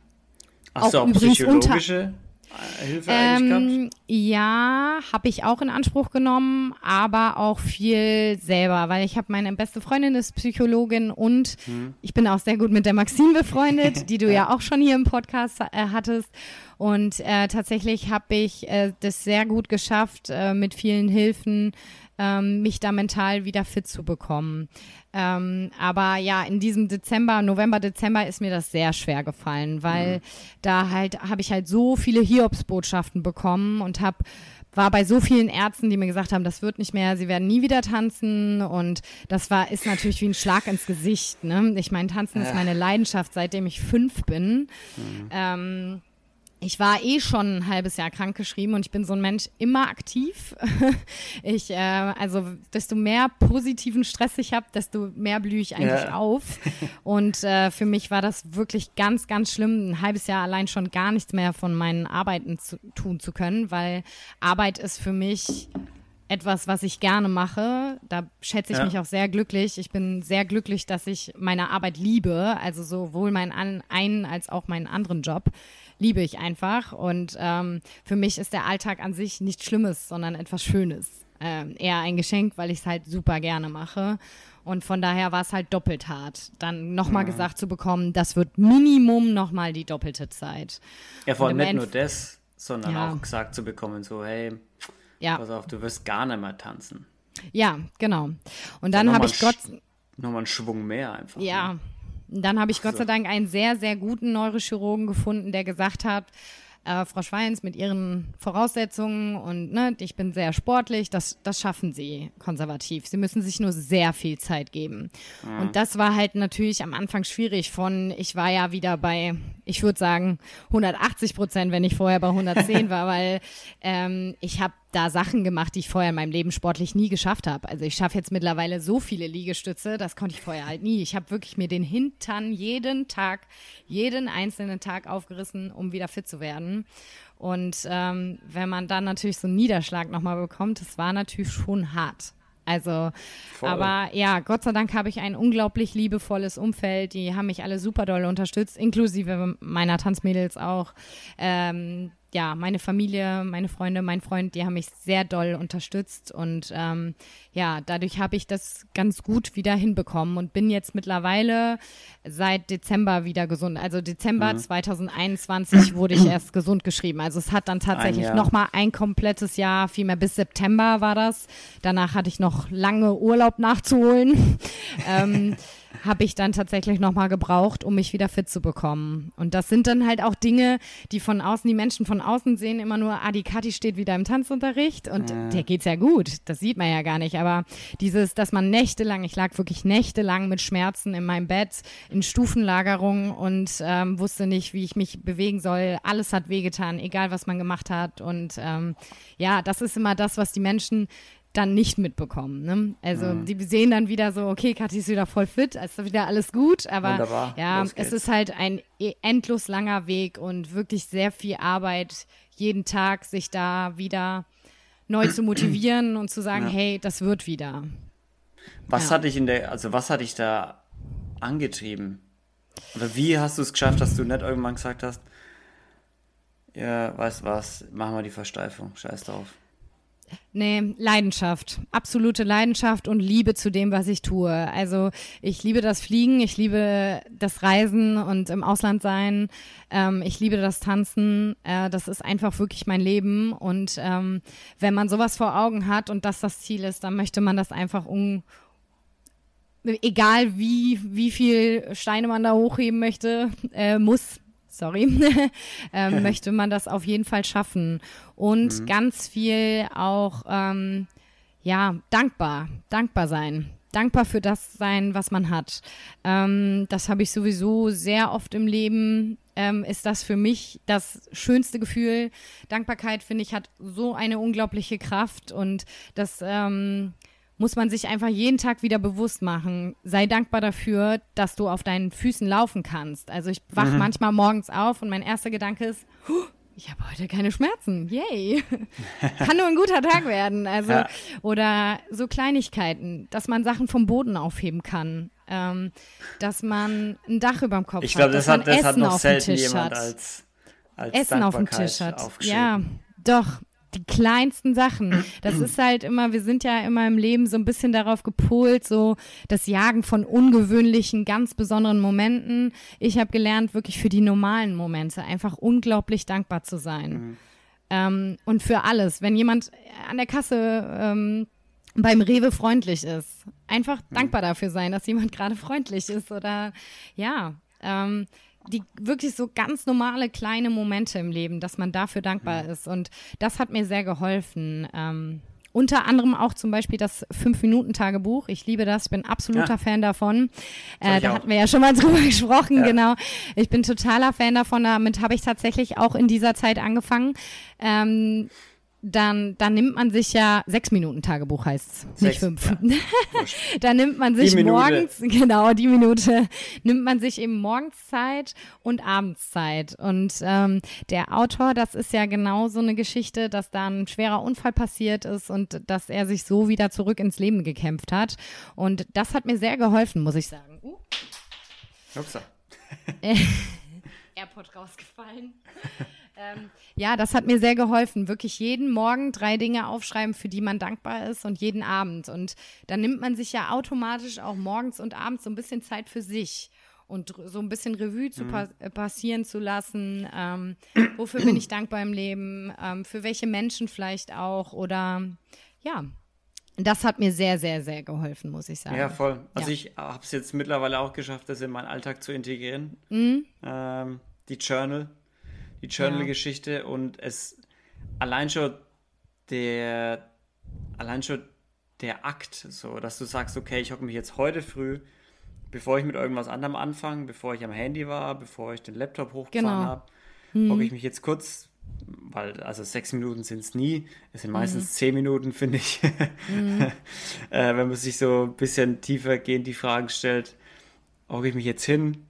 Ach so, auch psychologische? Hilfe eigentlich ähm, Ja, habe ich auch in Anspruch genommen, aber auch viel selber, weil ich habe meine beste Freundin ist Psychologin und hm. ich bin auch sehr gut mit der Maxine befreundet, (laughs) die du ja auch schon hier im Podcast äh, hattest. Und äh, tatsächlich habe ich äh, das sehr gut geschafft, äh, mit vielen Hilfen ähm, mich da mental wieder fit zu bekommen. Ähm, aber ja, in diesem Dezember, November, Dezember ist mir das sehr schwer gefallen, weil mhm. da halt habe ich halt so viele Hiobsbotschaften bekommen und habe war bei so vielen Ärzten, die mir gesagt haben, das wird nicht mehr, sie werden nie wieder tanzen und das war ist natürlich wie ein Schlag ins Gesicht. Ne? Ich meine, tanzen ja. ist meine Leidenschaft, seitdem ich fünf bin. Mhm. Ähm, ich war eh schon ein halbes Jahr krankgeschrieben und ich bin so ein Mensch immer aktiv. (laughs) ich, äh, also desto mehr positiven Stress ich habe, desto mehr blühe ich eigentlich ja. auf. (laughs) Und äh, für mich war das wirklich ganz, ganz schlimm, ein halbes Jahr allein schon gar nichts mehr von meinen Arbeiten zu, tun zu können, weil Arbeit ist für mich etwas, was ich gerne mache. Da schätze ich ja. mich auch sehr glücklich. Ich bin sehr glücklich, dass ich meine Arbeit liebe, also sowohl meinen einen als auch meinen anderen Job liebe ich einfach. Und ähm, für mich ist der Alltag an sich nichts Schlimmes, sondern etwas Schönes. Ähm, eher ein Geschenk, weil ich es halt super gerne mache. Und von daher war es halt doppelt hart, dann nochmal ja. gesagt zu bekommen, das wird Minimum nochmal die doppelte Zeit. Ja, vor allem nicht nur das, sondern ja. auch gesagt zu bekommen, so, hey, ja. pass auf, du wirst gar nicht mehr tanzen. Ja, genau. Und dann habe ich Gott. Nochmal einen Schwung mehr einfach. Ja, ne? Dann habe ich Gott sei Dank einen sehr, sehr guten Neurochirurgen gefunden, der gesagt hat, äh, Frau Schweins mit ihren Voraussetzungen und ne, ich bin sehr sportlich, das, das schaffen sie konservativ. Sie müssen sich nur sehr viel Zeit geben. Mhm. Und das war halt natürlich am Anfang schwierig von, ich war ja wieder bei, ich würde sagen, 180 Prozent, wenn ich vorher bei 110 (laughs) war, weil ähm, ich habe da Sachen gemacht, die ich vorher in meinem Leben sportlich nie geschafft habe. Also ich schaffe jetzt mittlerweile so viele Liegestütze, das konnte ich vorher halt nie. Ich habe wirklich mir den Hintern jeden Tag, jeden einzelnen Tag aufgerissen, um wieder fit zu werden. Und ähm, wenn man dann natürlich so einen Niederschlag nochmal bekommt, das war natürlich schon hart. Also, Voll. aber ja, Gott sei Dank habe ich ein unglaublich liebevolles Umfeld. Die haben mich alle super doll unterstützt, inklusive meiner Tanzmädels auch. Ähm, ja, meine Familie, meine Freunde, mein Freund, die haben mich sehr doll unterstützt und ähm, ja, dadurch habe ich das ganz gut wieder hinbekommen und bin jetzt mittlerweile seit Dezember wieder gesund. Also Dezember mhm. 2021 wurde ich erst gesund geschrieben. Also es hat dann tatsächlich nochmal ein komplettes Jahr, vielmehr bis September war das. Danach hatte ich noch lange Urlaub nachzuholen. (laughs) ähm, habe ich dann tatsächlich nochmal gebraucht, um mich wieder fit zu bekommen. Und das sind dann halt auch Dinge, die von außen, die Menschen von außen sehen immer nur, ah, die Kathi steht wieder im Tanzunterricht und ja. der geht's ja gut. Das sieht man ja gar nicht. Aber dieses, dass man nächtelang, ich lag wirklich nächtelang mit Schmerzen in meinem Bett, in Stufenlagerung und ähm, wusste nicht, wie ich mich bewegen soll. Alles hat wehgetan, egal was man gemacht hat. Und ähm, ja, das ist immer das, was die Menschen dann nicht mitbekommen. Ne? Also mhm. die sehen dann wieder so, okay, Kathi ist wieder voll fit, ist wieder alles gut, aber Wunderbar. ja, es ist halt ein e, endlos langer Weg und wirklich sehr viel Arbeit, jeden Tag sich da wieder neu zu motivieren und zu sagen, ja. hey, das wird wieder. Was ja. hatte ich in der, also was hatte ich da angetrieben? Oder wie hast du es geschafft, dass du nicht irgendwann gesagt hast, ja, weißt was, machen wir die Versteifung, scheiß drauf. Nee, Leidenschaft. Absolute Leidenschaft und Liebe zu dem, was ich tue. Also ich liebe das Fliegen, ich liebe das Reisen und im Ausland sein. Ähm, ich liebe das Tanzen. Äh, das ist einfach wirklich mein Leben. Und ähm, wenn man sowas vor Augen hat und das das Ziel ist, dann möchte man das einfach un egal wie, wie viel Steine man da hochheben möchte, äh, muss, sorry, (laughs) ähm, (laughs) möchte man das auf jeden Fall schaffen. Und mhm. ganz viel auch, ähm, ja, dankbar, dankbar sein. Dankbar für das sein, was man hat. Ähm, das habe ich sowieso sehr oft im Leben. Ähm, ist das für mich das schönste Gefühl. Dankbarkeit, finde ich, hat so eine unglaubliche Kraft und das, ähm, muss man sich einfach jeden Tag wieder bewusst machen. Sei dankbar dafür, dass du auf deinen Füßen laufen kannst. Also ich wache mhm. manchmal morgens auf und mein erster Gedanke ist, ich habe heute keine Schmerzen. Yay. (laughs) Kann nur ein guter Tag werden. Also, ja. oder so Kleinigkeiten, dass man Sachen vom Boden aufheben kann. Ähm, dass man ein Dach über dem Kopf ich glaub, hat. Ich glaube, das, hat, das hat noch selten jemand als, als Essen auf dem Tisch hat. Ja, doch die kleinsten Sachen. Das ist halt immer, wir sind ja immer im Leben so ein bisschen darauf gepolt, so das Jagen von ungewöhnlichen, ganz besonderen Momenten. Ich habe gelernt, wirklich für die normalen Momente einfach unglaublich dankbar zu sein. Mhm. Ähm, und für alles. Wenn jemand an der Kasse ähm, beim Rewe freundlich ist, einfach mhm. dankbar dafür sein, dass jemand gerade freundlich ist oder ja. Ähm, die wirklich so ganz normale kleine Momente im Leben, dass man dafür dankbar ist. Und das hat mir sehr geholfen. Ähm, unter anderem auch zum Beispiel das Fünf-Minuten-Tagebuch. Ich liebe das, ich bin absoluter ja. Fan davon. Äh, da auch. hatten wir ja schon mal (laughs) drüber gesprochen, ja. genau. Ich bin totaler Fan davon. Damit habe ich tatsächlich auch in dieser Zeit angefangen. Ähm, dann, dann nimmt man sich ja, sechs Minuten Tagebuch heißt es, nicht fünf. Ja. (laughs) dann nimmt man sich morgens, (laughs) genau, die Minute, nimmt man sich eben morgens Zeit und abends Zeit. Und ähm, der Autor, das ist ja genau so eine Geschichte, dass da ein schwerer Unfall passiert ist und dass er sich so wieder zurück ins Leben gekämpft hat. Und das hat mir sehr geholfen, muss ich sagen. Uh. Upsa. (laughs) AirPod rausgefallen. Ähm, ja, das hat mir sehr geholfen. Wirklich jeden Morgen drei Dinge aufschreiben, für die man dankbar ist und jeden Abend. Und dann nimmt man sich ja automatisch auch morgens und abends so ein bisschen Zeit für sich und so ein bisschen Revue zu mhm. pa äh, passieren zu lassen. Ähm, wofür bin ich dankbar im Leben? Ähm, für welche Menschen vielleicht auch? Oder ja, das hat mir sehr, sehr, sehr geholfen, muss ich sagen. Ja, voll. Also ja. ich habe es jetzt mittlerweile auch geschafft, das in meinen Alltag zu integrieren. Mhm. Ähm, die Journal die Journal-Geschichte ja. und es allein schon der allein schon der Akt, so, dass du sagst, okay, ich hocke mich jetzt heute früh, bevor ich mit irgendwas anderem anfange, bevor ich am Handy war, bevor ich den Laptop hochgefahren genau. habe, hm. hocke ich mich jetzt kurz, weil, also sechs Minuten sind es nie, es sind meistens hm. zehn Minuten, finde ich, (laughs) hm. äh, wenn man sich so ein bisschen tiefer gehend die Fragen stellt, hocke ich mich jetzt hin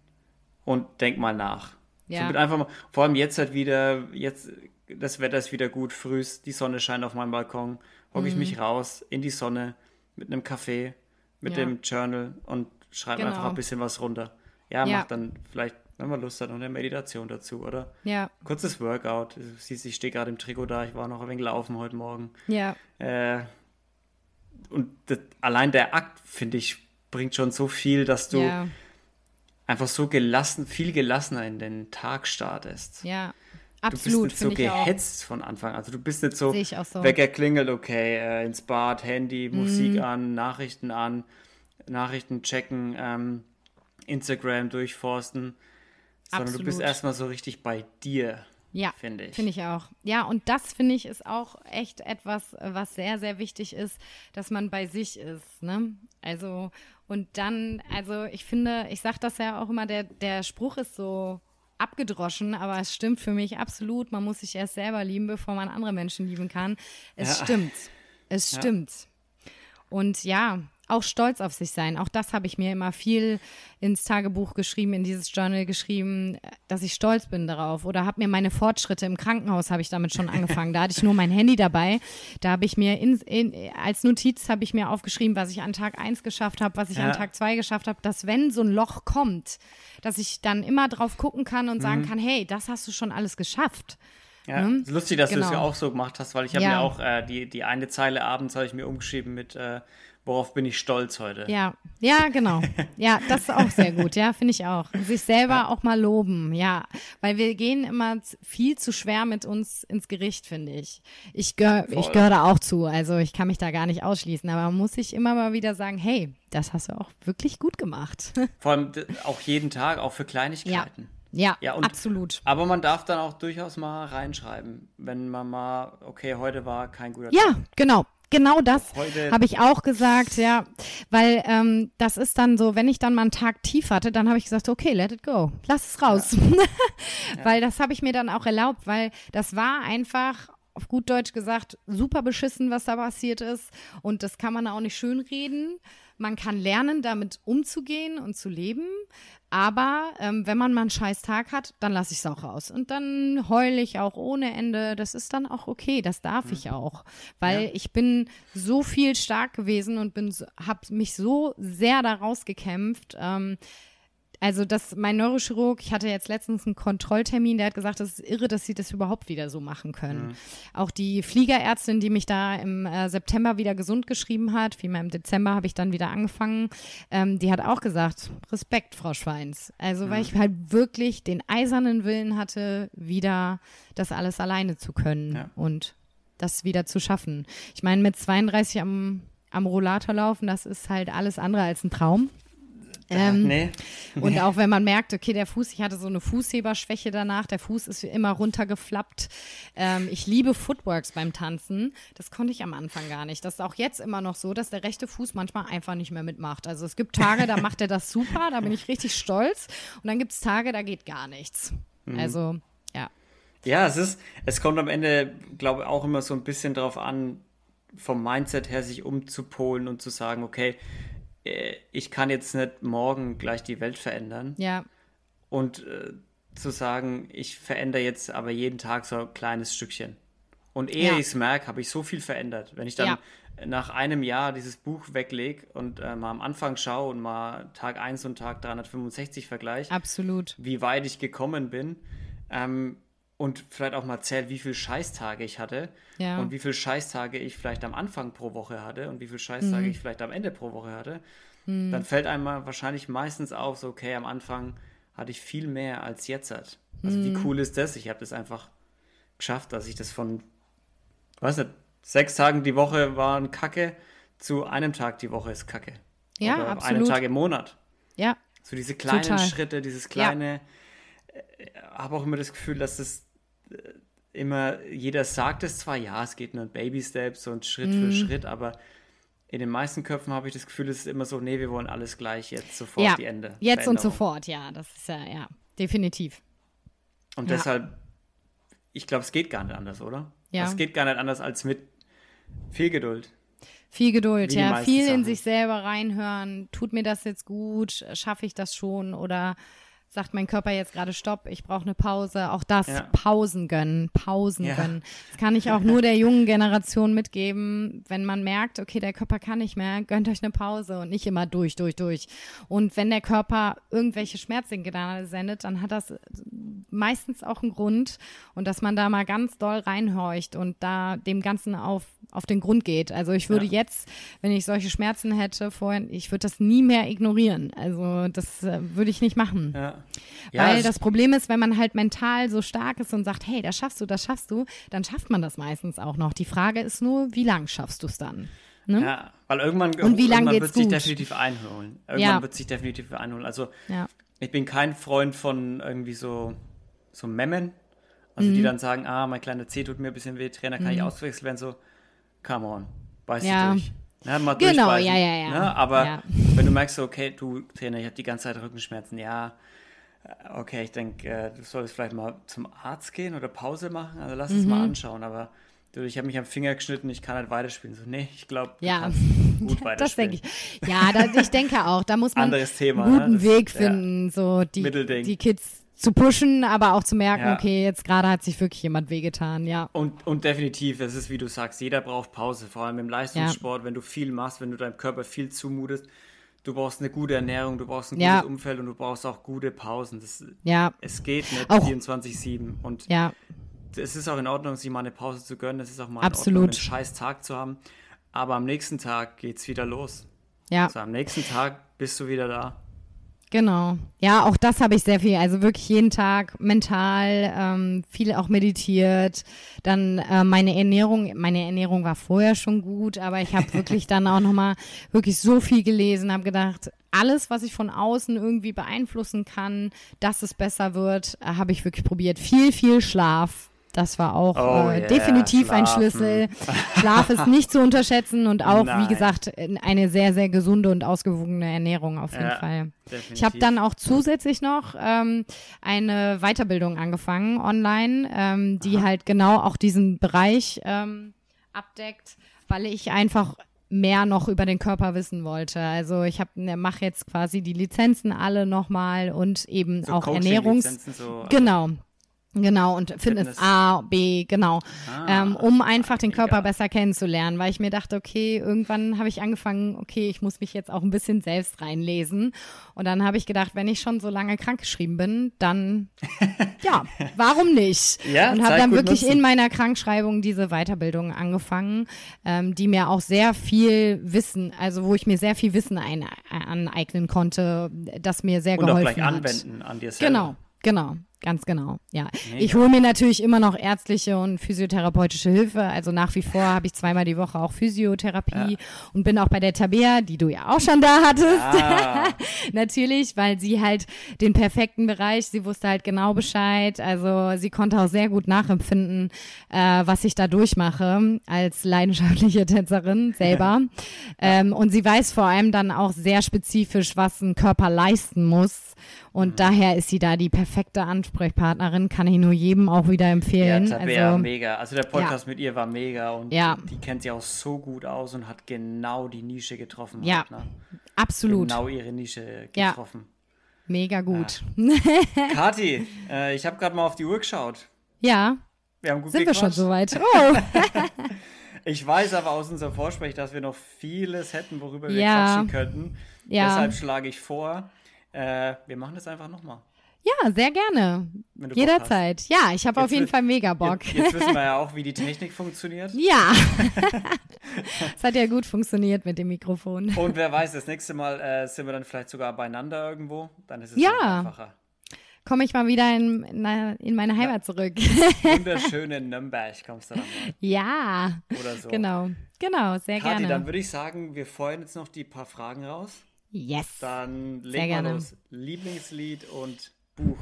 und denk mal nach. Ja. So einfach mal, vor allem jetzt halt wieder, jetzt, das Wetter ist wieder gut, frühst, die Sonne scheint auf meinem Balkon, hocke mhm. ich mich raus in die Sonne mit einem Kaffee, mit ja. dem Journal und schreibe genau. einfach ein bisschen was runter. Ja, ja. mach dann vielleicht, wenn man Lust hat, noch eine Meditation dazu, oder? Ja. Kurzes Workout. Du siehst, ich stehe gerade im Trikot da, ich war noch ein wenig laufen heute Morgen. Ja. Äh, und das, allein der Akt, finde ich, bringt schon so viel, dass du ja einfach so gelassen, viel gelassener in den Tag startest. Ja. Absolut. Du bist nicht so gehetzt von Anfang. Also du bist nicht so, so. Wecker klingelt, okay, äh, ins Bad, Handy. Musik an, Nachrichten an, Nachrichten checken, ähm, Instagram durchforsten, sondern Absolut. du bist erstmal so richtig bei dir. Ja, finde ich. Finde ich auch. Ja, und das finde ich ist auch echt etwas, was sehr, sehr wichtig ist, dass man bei sich ist. Ne? Also, und dann, also ich finde, ich sage das ja auch immer, der, der Spruch ist so abgedroschen, aber es stimmt für mich absolut. Man muss sich erst selber lieben, bevor man andere Menschen lieben kann. Es ja. stimmt. Es ja. stimmt. Und ja, auch stolz auf sich sein. Auch das habe ich mir immer viel ins Tagebuch geschrieben, in dieses Journal geschrieben, dass ich stolz bin darauf. Oder habe mir meine Fortschritte im Krankenhaus habe ich damit schon (laughs) angefangen. Da hatte ich nur mein Handy dabei. Da habe ich mir in, in, als Notiz habe ich mir aufgeschrieben, was ich an Tag 1 geschafft habe, was ich ja. an Tag 2 geschafft habe, dass wenn so ein Loch kommt, dass ich dann immer drauf gucken kann und mhm. sagen kann, hey, das hast du schon alles geschafft. Ja, hm? ist lustig, dass genau. du das ja auch so gemacht hast, weil ich habe ja. mir auch äh, die, die eine Zeile abends habe ich mir umgeschrieben mit äh, worauf bin ich stolz heute. Ja, ja, genau. Ja, das ist auch sehr gut, ja, finde ich auch. Sich selber ja. auch mal loben, ja. Weil wir gehen immer viel zu schwer mit uns ins Gericht, finde ich. Ich gehöre ich gehör da auch zu, also ich kann mich da gar nicht ausschließen, aber man muss sich immer mal wieder sagen, hey, das hast du auch wirklich gut gemacht. (laughs) Vor allem auch jeden Tag, auch für Kleinigkeiten. Ja. Ja, ja und, absolut. Aber man darf dann auch durchaus mal reinschreiben, wenn man mal, okay, heute war kein guter Tag. Ja, genau. Genau das habe ich auch gesagt, ja, weil ähm, das ist dann so, wenn ich dann mal einen Tag tief hatte, dann habe ich gesagt, okay, let it go, lass es raus, (laughs) ja. weil das habe ich mir dann auch erlaubt, weil das war einfach auf gut Deutsch gesagt, super beschissen, was da passiert ist. Und das kann man auch nicht schönreden. Man kann lernen, damit umzugehen und zu leben. Aber ähm, wenn man mal einen scheiß Tag hat, dann lasse ich es auch raus. Und dann heule ich auch ohne Ende. Das ist dann auch okay. Das darf mhm. ich auch. Weil ja. ich bin so viel stark gewesen und bin, habe mich so sehr daraus gekämpft. Ähm, also das, mein Neurochirurg, ich hatte jetzt letztens einen Kontrolltermin, der hat gesagt, das ist irre, dass sie das überhaupt wieder so machen können. Mhm. Auch die Fliegerärztin, die mich da im äh, September wieder gesund geschrieben hat, wie mal im Dezember habe ich dann wieder angefangen, ähm, die hat auch gesagt, Respekt, Frau Schweins. Also mhm. weil ich halt wirklich den eisernen Willen hatte, wieder das alles alleine zu können ja. und das wieder zu schaffen. Ich meine, mit 32 am, am Rollator laufen, das ist halt alles andere als ein Traum. Ähm, nee. (laughs) Und auch wenn man merkt, okay, der Fuß, ich hatte so eine Fußheberschwäche danach, der Fuß ist immer runtergeflappt. Ähm, ich liebe Footworks beim Tanzen. Das konnte ich am Anfang gar nicht. Das ist auch jetzt immer noch so, dass der rechte Fuß manchmal einfach nicht mehr mitmacht. Also es gibt Tage, da macht er das super, da bin ich richtig stolz. Und dann gibt es Tage, da geht gar nichts. Mhm. Also, ja. Ja, es ist, es kommt am Ende, glaube ich, auch immer so ein bisschen darauf an, vom Mindset her sich umzupolen und zu sagen, okay, äh, ich kann jetzt nicht morgen gleich die Welt verändern. Ja. Und äh, zu sagen, ich verändere jetzt aber jeden Tag so ein kleines Stückchen. Und ehe ja. ich es merke, habe ich so viel verändert. Wenn ich dann ja. nach einem Jahr dieses Buch weglege und äh, mal am Anfang schaue und mal Tag 1 und Tag 365 vergleiche, Absolut. wie weit ich gekommen bin, ähm, und vielleicht auch mal zählt, wie viele Scheißtage ich hatte ja. und wie viele Scheißtage ich vielleicht am Anfang pro Woche hatte und wie viele Scheißtage mhm. ich vielleicht am Ende pro Woche hatte, mhm. dann fällt einem wahrscheinlich meistens auf, so okay, am Anfang hatte ich viel mehr als jetzt hat. Also mhm. wie cool ist das? Ich habe das einfach geschafft, dass ich das von, weiß nicht, sechs Tagen die Woche waren Kacke zu einem Tag die Woche ist Kacke. Ja, Oder absolut. Einem Tag im Monat. Ja. So diese kleinen Total. Schritte, dieses kleine, ja. Äh, habe auch immer das Gefühl, dass das immer, jeder sagt es zwar, ja, es geht nur Baby Steps und Schritt mhm. für Schritt, aber in den meisten Köpfen habe ich das Gefühl, es ist immer so, nee, wir wollen alles gleich, jetzt sofort ja, die Ende. Jetzt und sofort, ja, das ist ja, ja, definitiv. Und ja. deshalb, ich glaube, es geht gar nicht anders, oder? Ja. Es geht gar nicht anders als mit viel Geduld. Viel Geduld, ja, viel Sachen. in sich selber reinhören. Tut mir das jetzt gut? Schaffe ich das schon? Oder sagt mein Körper jetzt gerade Stopp, ich brauche eine Pause. Auch das, ja. Pausen gönnen, Pausen ja. gönnen. Das kann ich auch nur der jungen Generation mitgeben, wenn man merkt, okay, der Körper kann nicht mehr, gönnt euch eine Pause und nicht immer durch, durch, durch. Und wenn der Körper irgendwelche Schmerzsignale sendet, dann hat das meistens auch einen Grund und dass man da mal ganz doll reinhorcht und da dem Ganzen auf, auf den Grund geht. Also ich würde ja. jetzt, wenn ich solche Schmerzen hätte vorhin, ich würde das nie mehr ignorieren. Also das äh, würde ich nicht machen. Ja. Ja, Weil das Problem ist, wenn man halt mental so stark ist und sagt, hey, das schaffst du, das schaffst du, dann schafft man das meistens auch noch. Die Frage ist nur, wie lang schaffst du es dann? Ne? Ja, weil irgendwann, und wie irgendwann wird sich definitiv einholen. Irgendwann wird sich definitiv einholen. Also ich bin kein Freund von irgendwie so, so Memmen, also mhm. die dann sagen, ah, mein kleiner Zeh tut mir ein bisschen weh, Trainer kann mhm. ich auswechseln, werden so, come on, beiß ja. durch. Ja, mal genau, ja, ja, ja. Ne? Aber ja. wenn du merkst, okay, du Trainer, ich habe die ganze Zeit Rückenschmerzen, ja, äh, okay, ich denke, äh, du solltest vielleicht mal zum Arzt gehen oder Pause machen, also lass mhm. es mal anschauen, aber du, ich habe mich am Finger geschnitten, ich kann halt weiterspielen. So, nee, ich glaube, ja. (laughs) gut weiterspielen. das denke ich. Ja, da, ich denke auch, da muss man Anderes Thema, einen guten ne? Weg finden, ja. so die, die Kids zu pushen, aber auch zu merken, ja. okay, jetzt gerade hat sich wirklich jemand wehgetan, ja. Und, und definitiv, es ist wie du sagst, jeder braucht Pause, vor allem im Leistungssport, ja. wenn du viel machst, wenn du deinem Körper viel zumutest. Du brauchst eine gute Ernährung, du brauchst ein ja. gutes Umfeld und du brauchst auch gute Pausen. Das, ja. Es geht nicht 24-7. Und ja. es ist auch in Ordnung, sich mal eine Pause zu gönnen. Es ist auch mal Absolut. in Ordnung, einen scheiß Tag zu haben. Aber am nächsten Tag geht es wieder los. Ja. Also am nächsten Tag bist du wieder da. Genau. Ja, auch das habe ich sehr viel. Also wirklich jeden Tag mental, ähm, viel auch meditiert. Dann äh, meine Ernährung, meine Ernährung war vorher schon gut, aber ich habe wirklich dann auch nochmal wirklich so viel gelesen, habe gedacht, alles, was ich von außen irgendwie beeinflussen kann, dass es besser wird, äh, habe ich wirklich probiert. Viel, viel Schlaf Das war auch oh, äh, yeah, definitiv schlafen. ein Schlüssel. (laughs) Schlaf ist nicht zu unterschätzen und auch, Nein. wie gesagt, eine sehr, sehr gesunde und ausgewogene Ernährung auf jeden ja, Fall. Definitiv. Ich habe dann auch zusätzlich noch ähm, eine Weiterbildung angefangen online, ähm, die Aha. halt genau auch diesen Bereich ähm, abdeckt, weil ich einfach mehr noch über den Körper wissen wollte. Also ich habe ne, mache jetzt quasi die Lizenzen alle nochmal und eben so auch Ernährungs so, genau Genau, und Fitness, Fitness, A, B, genau. Ah, ähm, um einfach den Körper mega. besser kennenzulernen, weil ich mir dachte, okay, irgendwann habe ich angefangen, okay, ich muss mich jetzt auch ein bisschen selbst reinlesen. Und dann habe ich gedacht, wenn ich schon so lange krankgeschrieben bin, dann (laughs) ja, warum nicht? Ja, und habe dann wirklich nutzen. in meiner Krankschreibung diese Weiterbildung angefangen, ähm, die mir auch sehr viel Wissen, also wo ich mir sehr viel Wissen ein, aneignen konnte, das mir sehr und geholfen hat. Und auch gleich anwenden an dir selber. Genau, genau. Ganz genau, ja. Mega. Ich hole mir natürlich immer noch ärztliche und physiotherapeutische Hilfe. Also nach wie vor habe ich zweimal die Woche auch Physiotherapie ja. und bin auch bei der Tabea, die du ja auch schon da hattest. Ja. (laughs) natürlich, weil sie halt den perfekten Bereich, sie wusste halt genau Bescheid. Also sie konnte auch sehr gut nachempfinden, äh, was ich da durchmache als leidenschaftliche Tänzerin selber. (laughs) ähm, und sie weiß vor allem dann auch sehr spezifisch, was ein Körper leisten muss. Und mhm. daher ist sie da die perfekte Antwort Ansprechpartnerin, kann ich nur jedem auch wieder empfehlen. Ja, Tabea, also, mega. Also der Podcast ja. mit ihr war mega und ja. die kennt sie auch so gut aus und hat genau die Nische getroffen. Ja, halt, ne? absolut. Genau ihre Nische getroffen. Ja. Mega gut. (laughs) Ja. Kathi, (laughs) äh, ich habe gerade mal auf die Uhr geschaut. Ja. Wir haben gut Sind gequatscht. wir schon soweit? (laughs) Oh. ich weiß aber aus unserem Vorgespräch, dass wir noch vieles hätten, worüber wir ja. quatschen könnten. Ja. Deshalb schlage ich vor, äh, wir machen das einfach nochmal. Ja, sehr gerne. Jederzeit. Ja, ich habe auf jeden Fall mega Bock. Jetzt, jetzt, wissen wir ja (laughs) auch, wie die Technik funktioniert. Ja. (laughs) Es hat ja gut funktioniert mit dem Mikrofon. Und wer weiß, das nächste Mal äh, sind wir dann vielleicht sogar beieinander irgendwo. Dann ist es ja. einfacher. Komme ich mal wieder in, in meine Heimat ja. zurück. (laughs) Wunderschöne Nürnberg kommst du dann mal. Ja. Oder so. Genau. Genau, sehr Kati, gerne. dann würde ich sagen, wir freuen jetzt noch die paar Fragen raus. Yes. Dann legen wir los. Lieblingslied und Buch.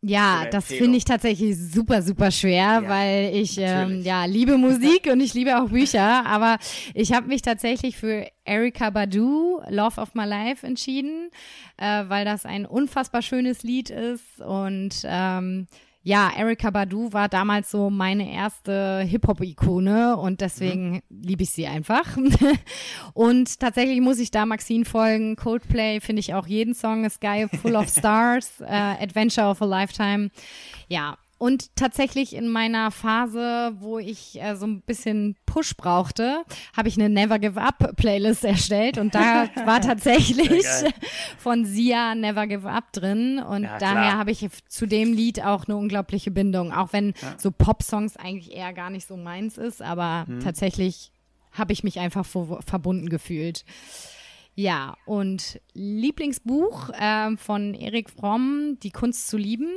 Ja, das finde ich tatsächlich super, super schwer, ja, weil ich ähm, ja liebe Musik und ich liebe auch Bücher, aber ich habe mich tatsächlich für Erika Badu, Love of My Life, entschieden, äh, weil das ein unfassbar schönes Lied ist und ähm, ja, Erika Badu war damals so meine erste Hip-Hop-Ikone und deswegen mhm. liebe ich sie einfach. (laughs) und tatsächlich muss ich da Maxine folgen. Coldplay finde ich auch jeden Song ist geil. Full of (laughs) Stars, äh, Adventure of a Lifetime. Ja, und tatsächlich in meiner Phase, wo ich äh, so ein bisschen Push brauchte, habe ich eine Never Give Up Playlist erstellt und da (laughs) war tatsächlich von Sia Never Give Up drin und ja, daher habe ich zu dem Lied auch eine unglaubliche Bindung, auch wenn ja. so Pop-Songs eigentlich eher gar nicht so meins ist, aber mhm. tatsächlich habe ich mich einfach verbunden gefühlt. Ja, und Lieblingsbuch äh, von Erik Fromm, Die Kunst zu lieben.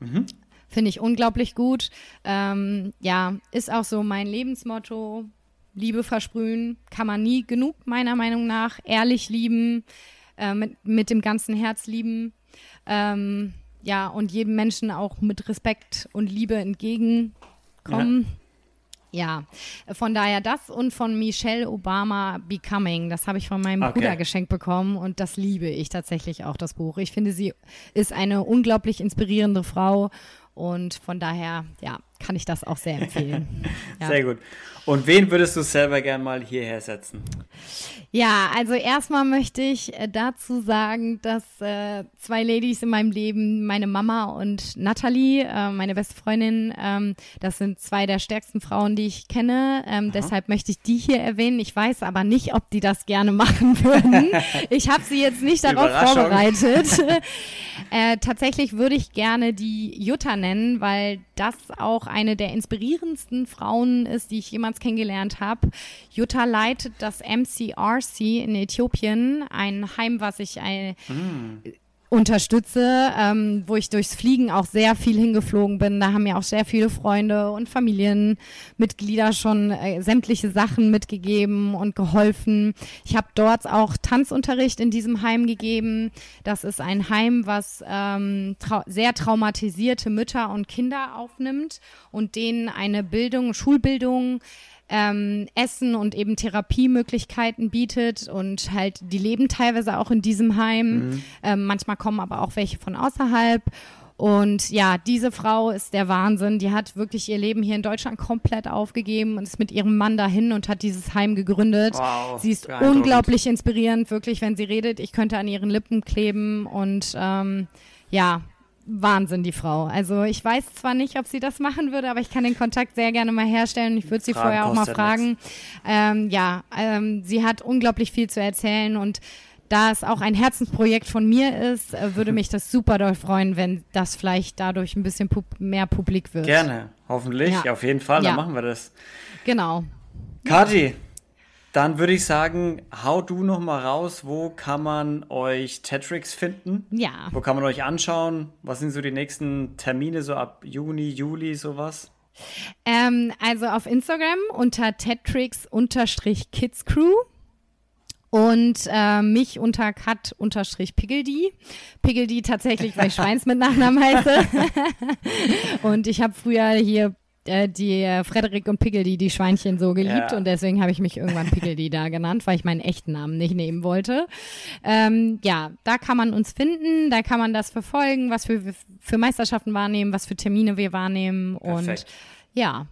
Mhm. Finde ich unglaublich gut. Ähm, ja, ist auch so mein Lebensmotto. Liebe versprühen kann man nie genug, meiner Meinung nach. Ehrlich lieben, äh, mit, mit dem ganzen Herz lieben. Ähm, ja, und jedem Menschen auch mit Respekt und Liebe entgegenkommen. Ja. ja. von daher das und von Michelle Obama Becoming. Das habe ich von meinem okay. Bruder geschenkt bekommen und das liebe ich tatsächlich auch, das Buch. Ich finde, sie ist eine unglaublich inspirierende Frau und von daher, ja, kann ich das auch sehr empfehlen. (laughs) Ja. Sehr gut. Und wen würdest du selber gern mal hierher setzen? Ja, also erstmal möchte ich äh, dazu sagen, dass äh, zwei Ladies in meinem Leben, meine Mama und Natalie, äh, meine beste Freundin, ähm, das sind zwei der stärksten Frauen, die ich kenne. Ähm, deshalb möchte ich die hier erwähnen. Ich weiß aber nicht, ob die das gerne machen (laughs) würden. ich habe sie jetzt nicht darauf vorbereitet. (laughs) äh, tatsächlich würde ich gerne die Jutta nennen, weil das auch eine der inspirierendsten Frauen ist, die ich jemals kennengelernt habe. Jutta leitet das MCRC in Äthiopien, ein Heim, was sich ein, mm. Unterstütze, ähm, wo ich durchs Fliegen auch sehr viel hingeflogen bin. Da haben mir auch sehr viele Freunde und Familienmitglieder schon äh, sämtliche Sachen mitgegeben und geholfen. Ich habe dort auch Tanzunterricht in diesem Heim gegeben. Das ist ein Heim, was ähm, trau sehr traumatisierte Mütter und Kinder aufnimmt und denen eine Bildung, Schulbildung ähm, Essen und eben Therapiemöglichkeiten bietet und halt die leben teilweise auch in diesem Heim. Mhm. Ähm, manchmal kommen aber auch welche von außerhalb. Und ja, diese Frau ist der Wahnsinn. Die hat wirklich ihr Leben hier in Deutschland komplett aufgegeben und ist mit ihrem Mann dahin und hat dieses Heim gegründet. Wow, sie ist unglaublich inspirierend, wirklich, wenn sie redet. Ich könnte an ihren Lippen kleben und ähm, ja, Wahnsinn, die Frau. Also ich weiß zwar nicht, ob sie das machen würde, aber ich kann den Kontakt sehr gerne mal herstellen. Ich würde sie vorher auch mal fragen. Ähm, ja, ähm, sie hat unglaublich viel zu erzählen und da es auch ein Herzensprojekt von mir ist, äh, würde mich das super doll freuen, wenn das vielleicht dadurch ein bisschen pub mehr publik wird. Gerne, hoffentlich, ja. auf jeden Fall, dann ja. machen wir das. Genau. Kati, dann würde ich sagen, hau du noch mal raus, wo kann man euch Tetrix finden? Ja. Wo kann man euch anschauen? Was sind so die nächsten Termine so ab Juni, Juli, sowas? Ähm, also auf Instagram unter Tetrix-Kidscrew und äh, mich unter cut-piggledy. Piggledy tatsächlich, weil ich (laughs) Schweins mit Nachnamen heiße. (laughs) und ich habe früher hier äh, die äh, Frederik und Piggledy, die Schweinchen so geliebt ja. und deswegen habe ich mich irgendwann Piggledy da genannt, weil ich meinen echten Namen nicht nehmen wollte. Ähm, ja, da kann man uns finden, da kann man das verfolgen, was wir für Meisterschaften wahrnehmen, was für Termine wir wahrnehmen Perfekt. und ja,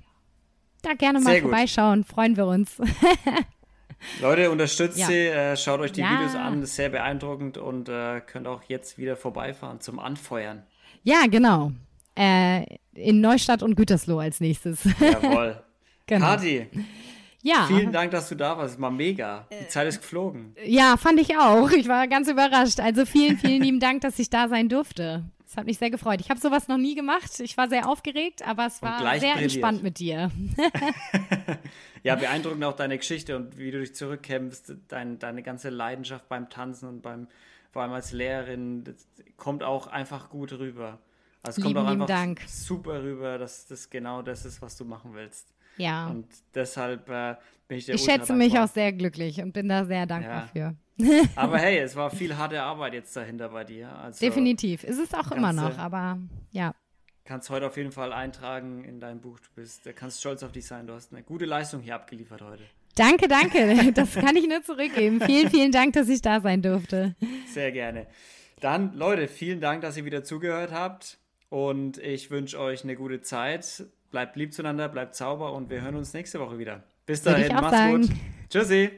da gerne mal Sehr vorbeischauen, gut. freuen wir uns. (laughs) Leute, unterstützt ja. sie, äh, schaut euch die ja. Videos an, das ist sehr beeindruckend und äh, könnt auch jetzt wieder vorbeifahren zum Anfeuern. Ja, genau. Äh, in Neustadt und Gütersloh als nächstes. Jawohl. (laughs) genau. Kati, ja. Vielen Dank, dass du da warst. War mega. Die Zeit ist geflogen. Ja, fand ich auch. Ich war ganz überrascht. Also vielen, vielen lieben Dank, dass ich da sein durfte. Es hat mich sehr gefreut. Ich habe sowas noch nie gemacht. Ich war sehr aufgeregt, aber es war sehr brilliert. entspannt mit dir. (laughs) ja, beeindruckend (laughs) auch deine Geschichte und wie du dich zurückkämpfst, dein, deine ganze Leidenschaft beim Tanzen und beim, vor allem als Lehrerin, das kommt auch einfach gut rüber. Also es kommt auch einfach Dank. super rüber, dass das genau das ist, was du machen willst. Ja. Und deshalb äh, bin ich dir Ich schätze mich auch sehr glücklich und bin da sehr dankbar ja. für. (laughs) aber hey, es war viel harte Arbeit jetzt dahinter bei dir. Also Definitiv. Ist es auch immer noch, aber ja. Kannst heute auf jeden Fall eintragen in dein Buch. Du bist, kannst stolz auf dich sein. Du hast eine gute Leistung hier abgeliefert heute. Danke, danke. (laughs) Das kann ich nur zurückgeben. vielen, vielen Dank, dass ich da sein durfte. Sehr gerne. Dann, Leute, vielen Dank, dass ihr wieder zugehört habt. Und ich wünsche euch eine gute Zeit. Bleibt lieb zueinander, bleibt sauber und wir hören uns nächste Woche wieder. Bis dahin, macht's sagen. gut. Tschüssi.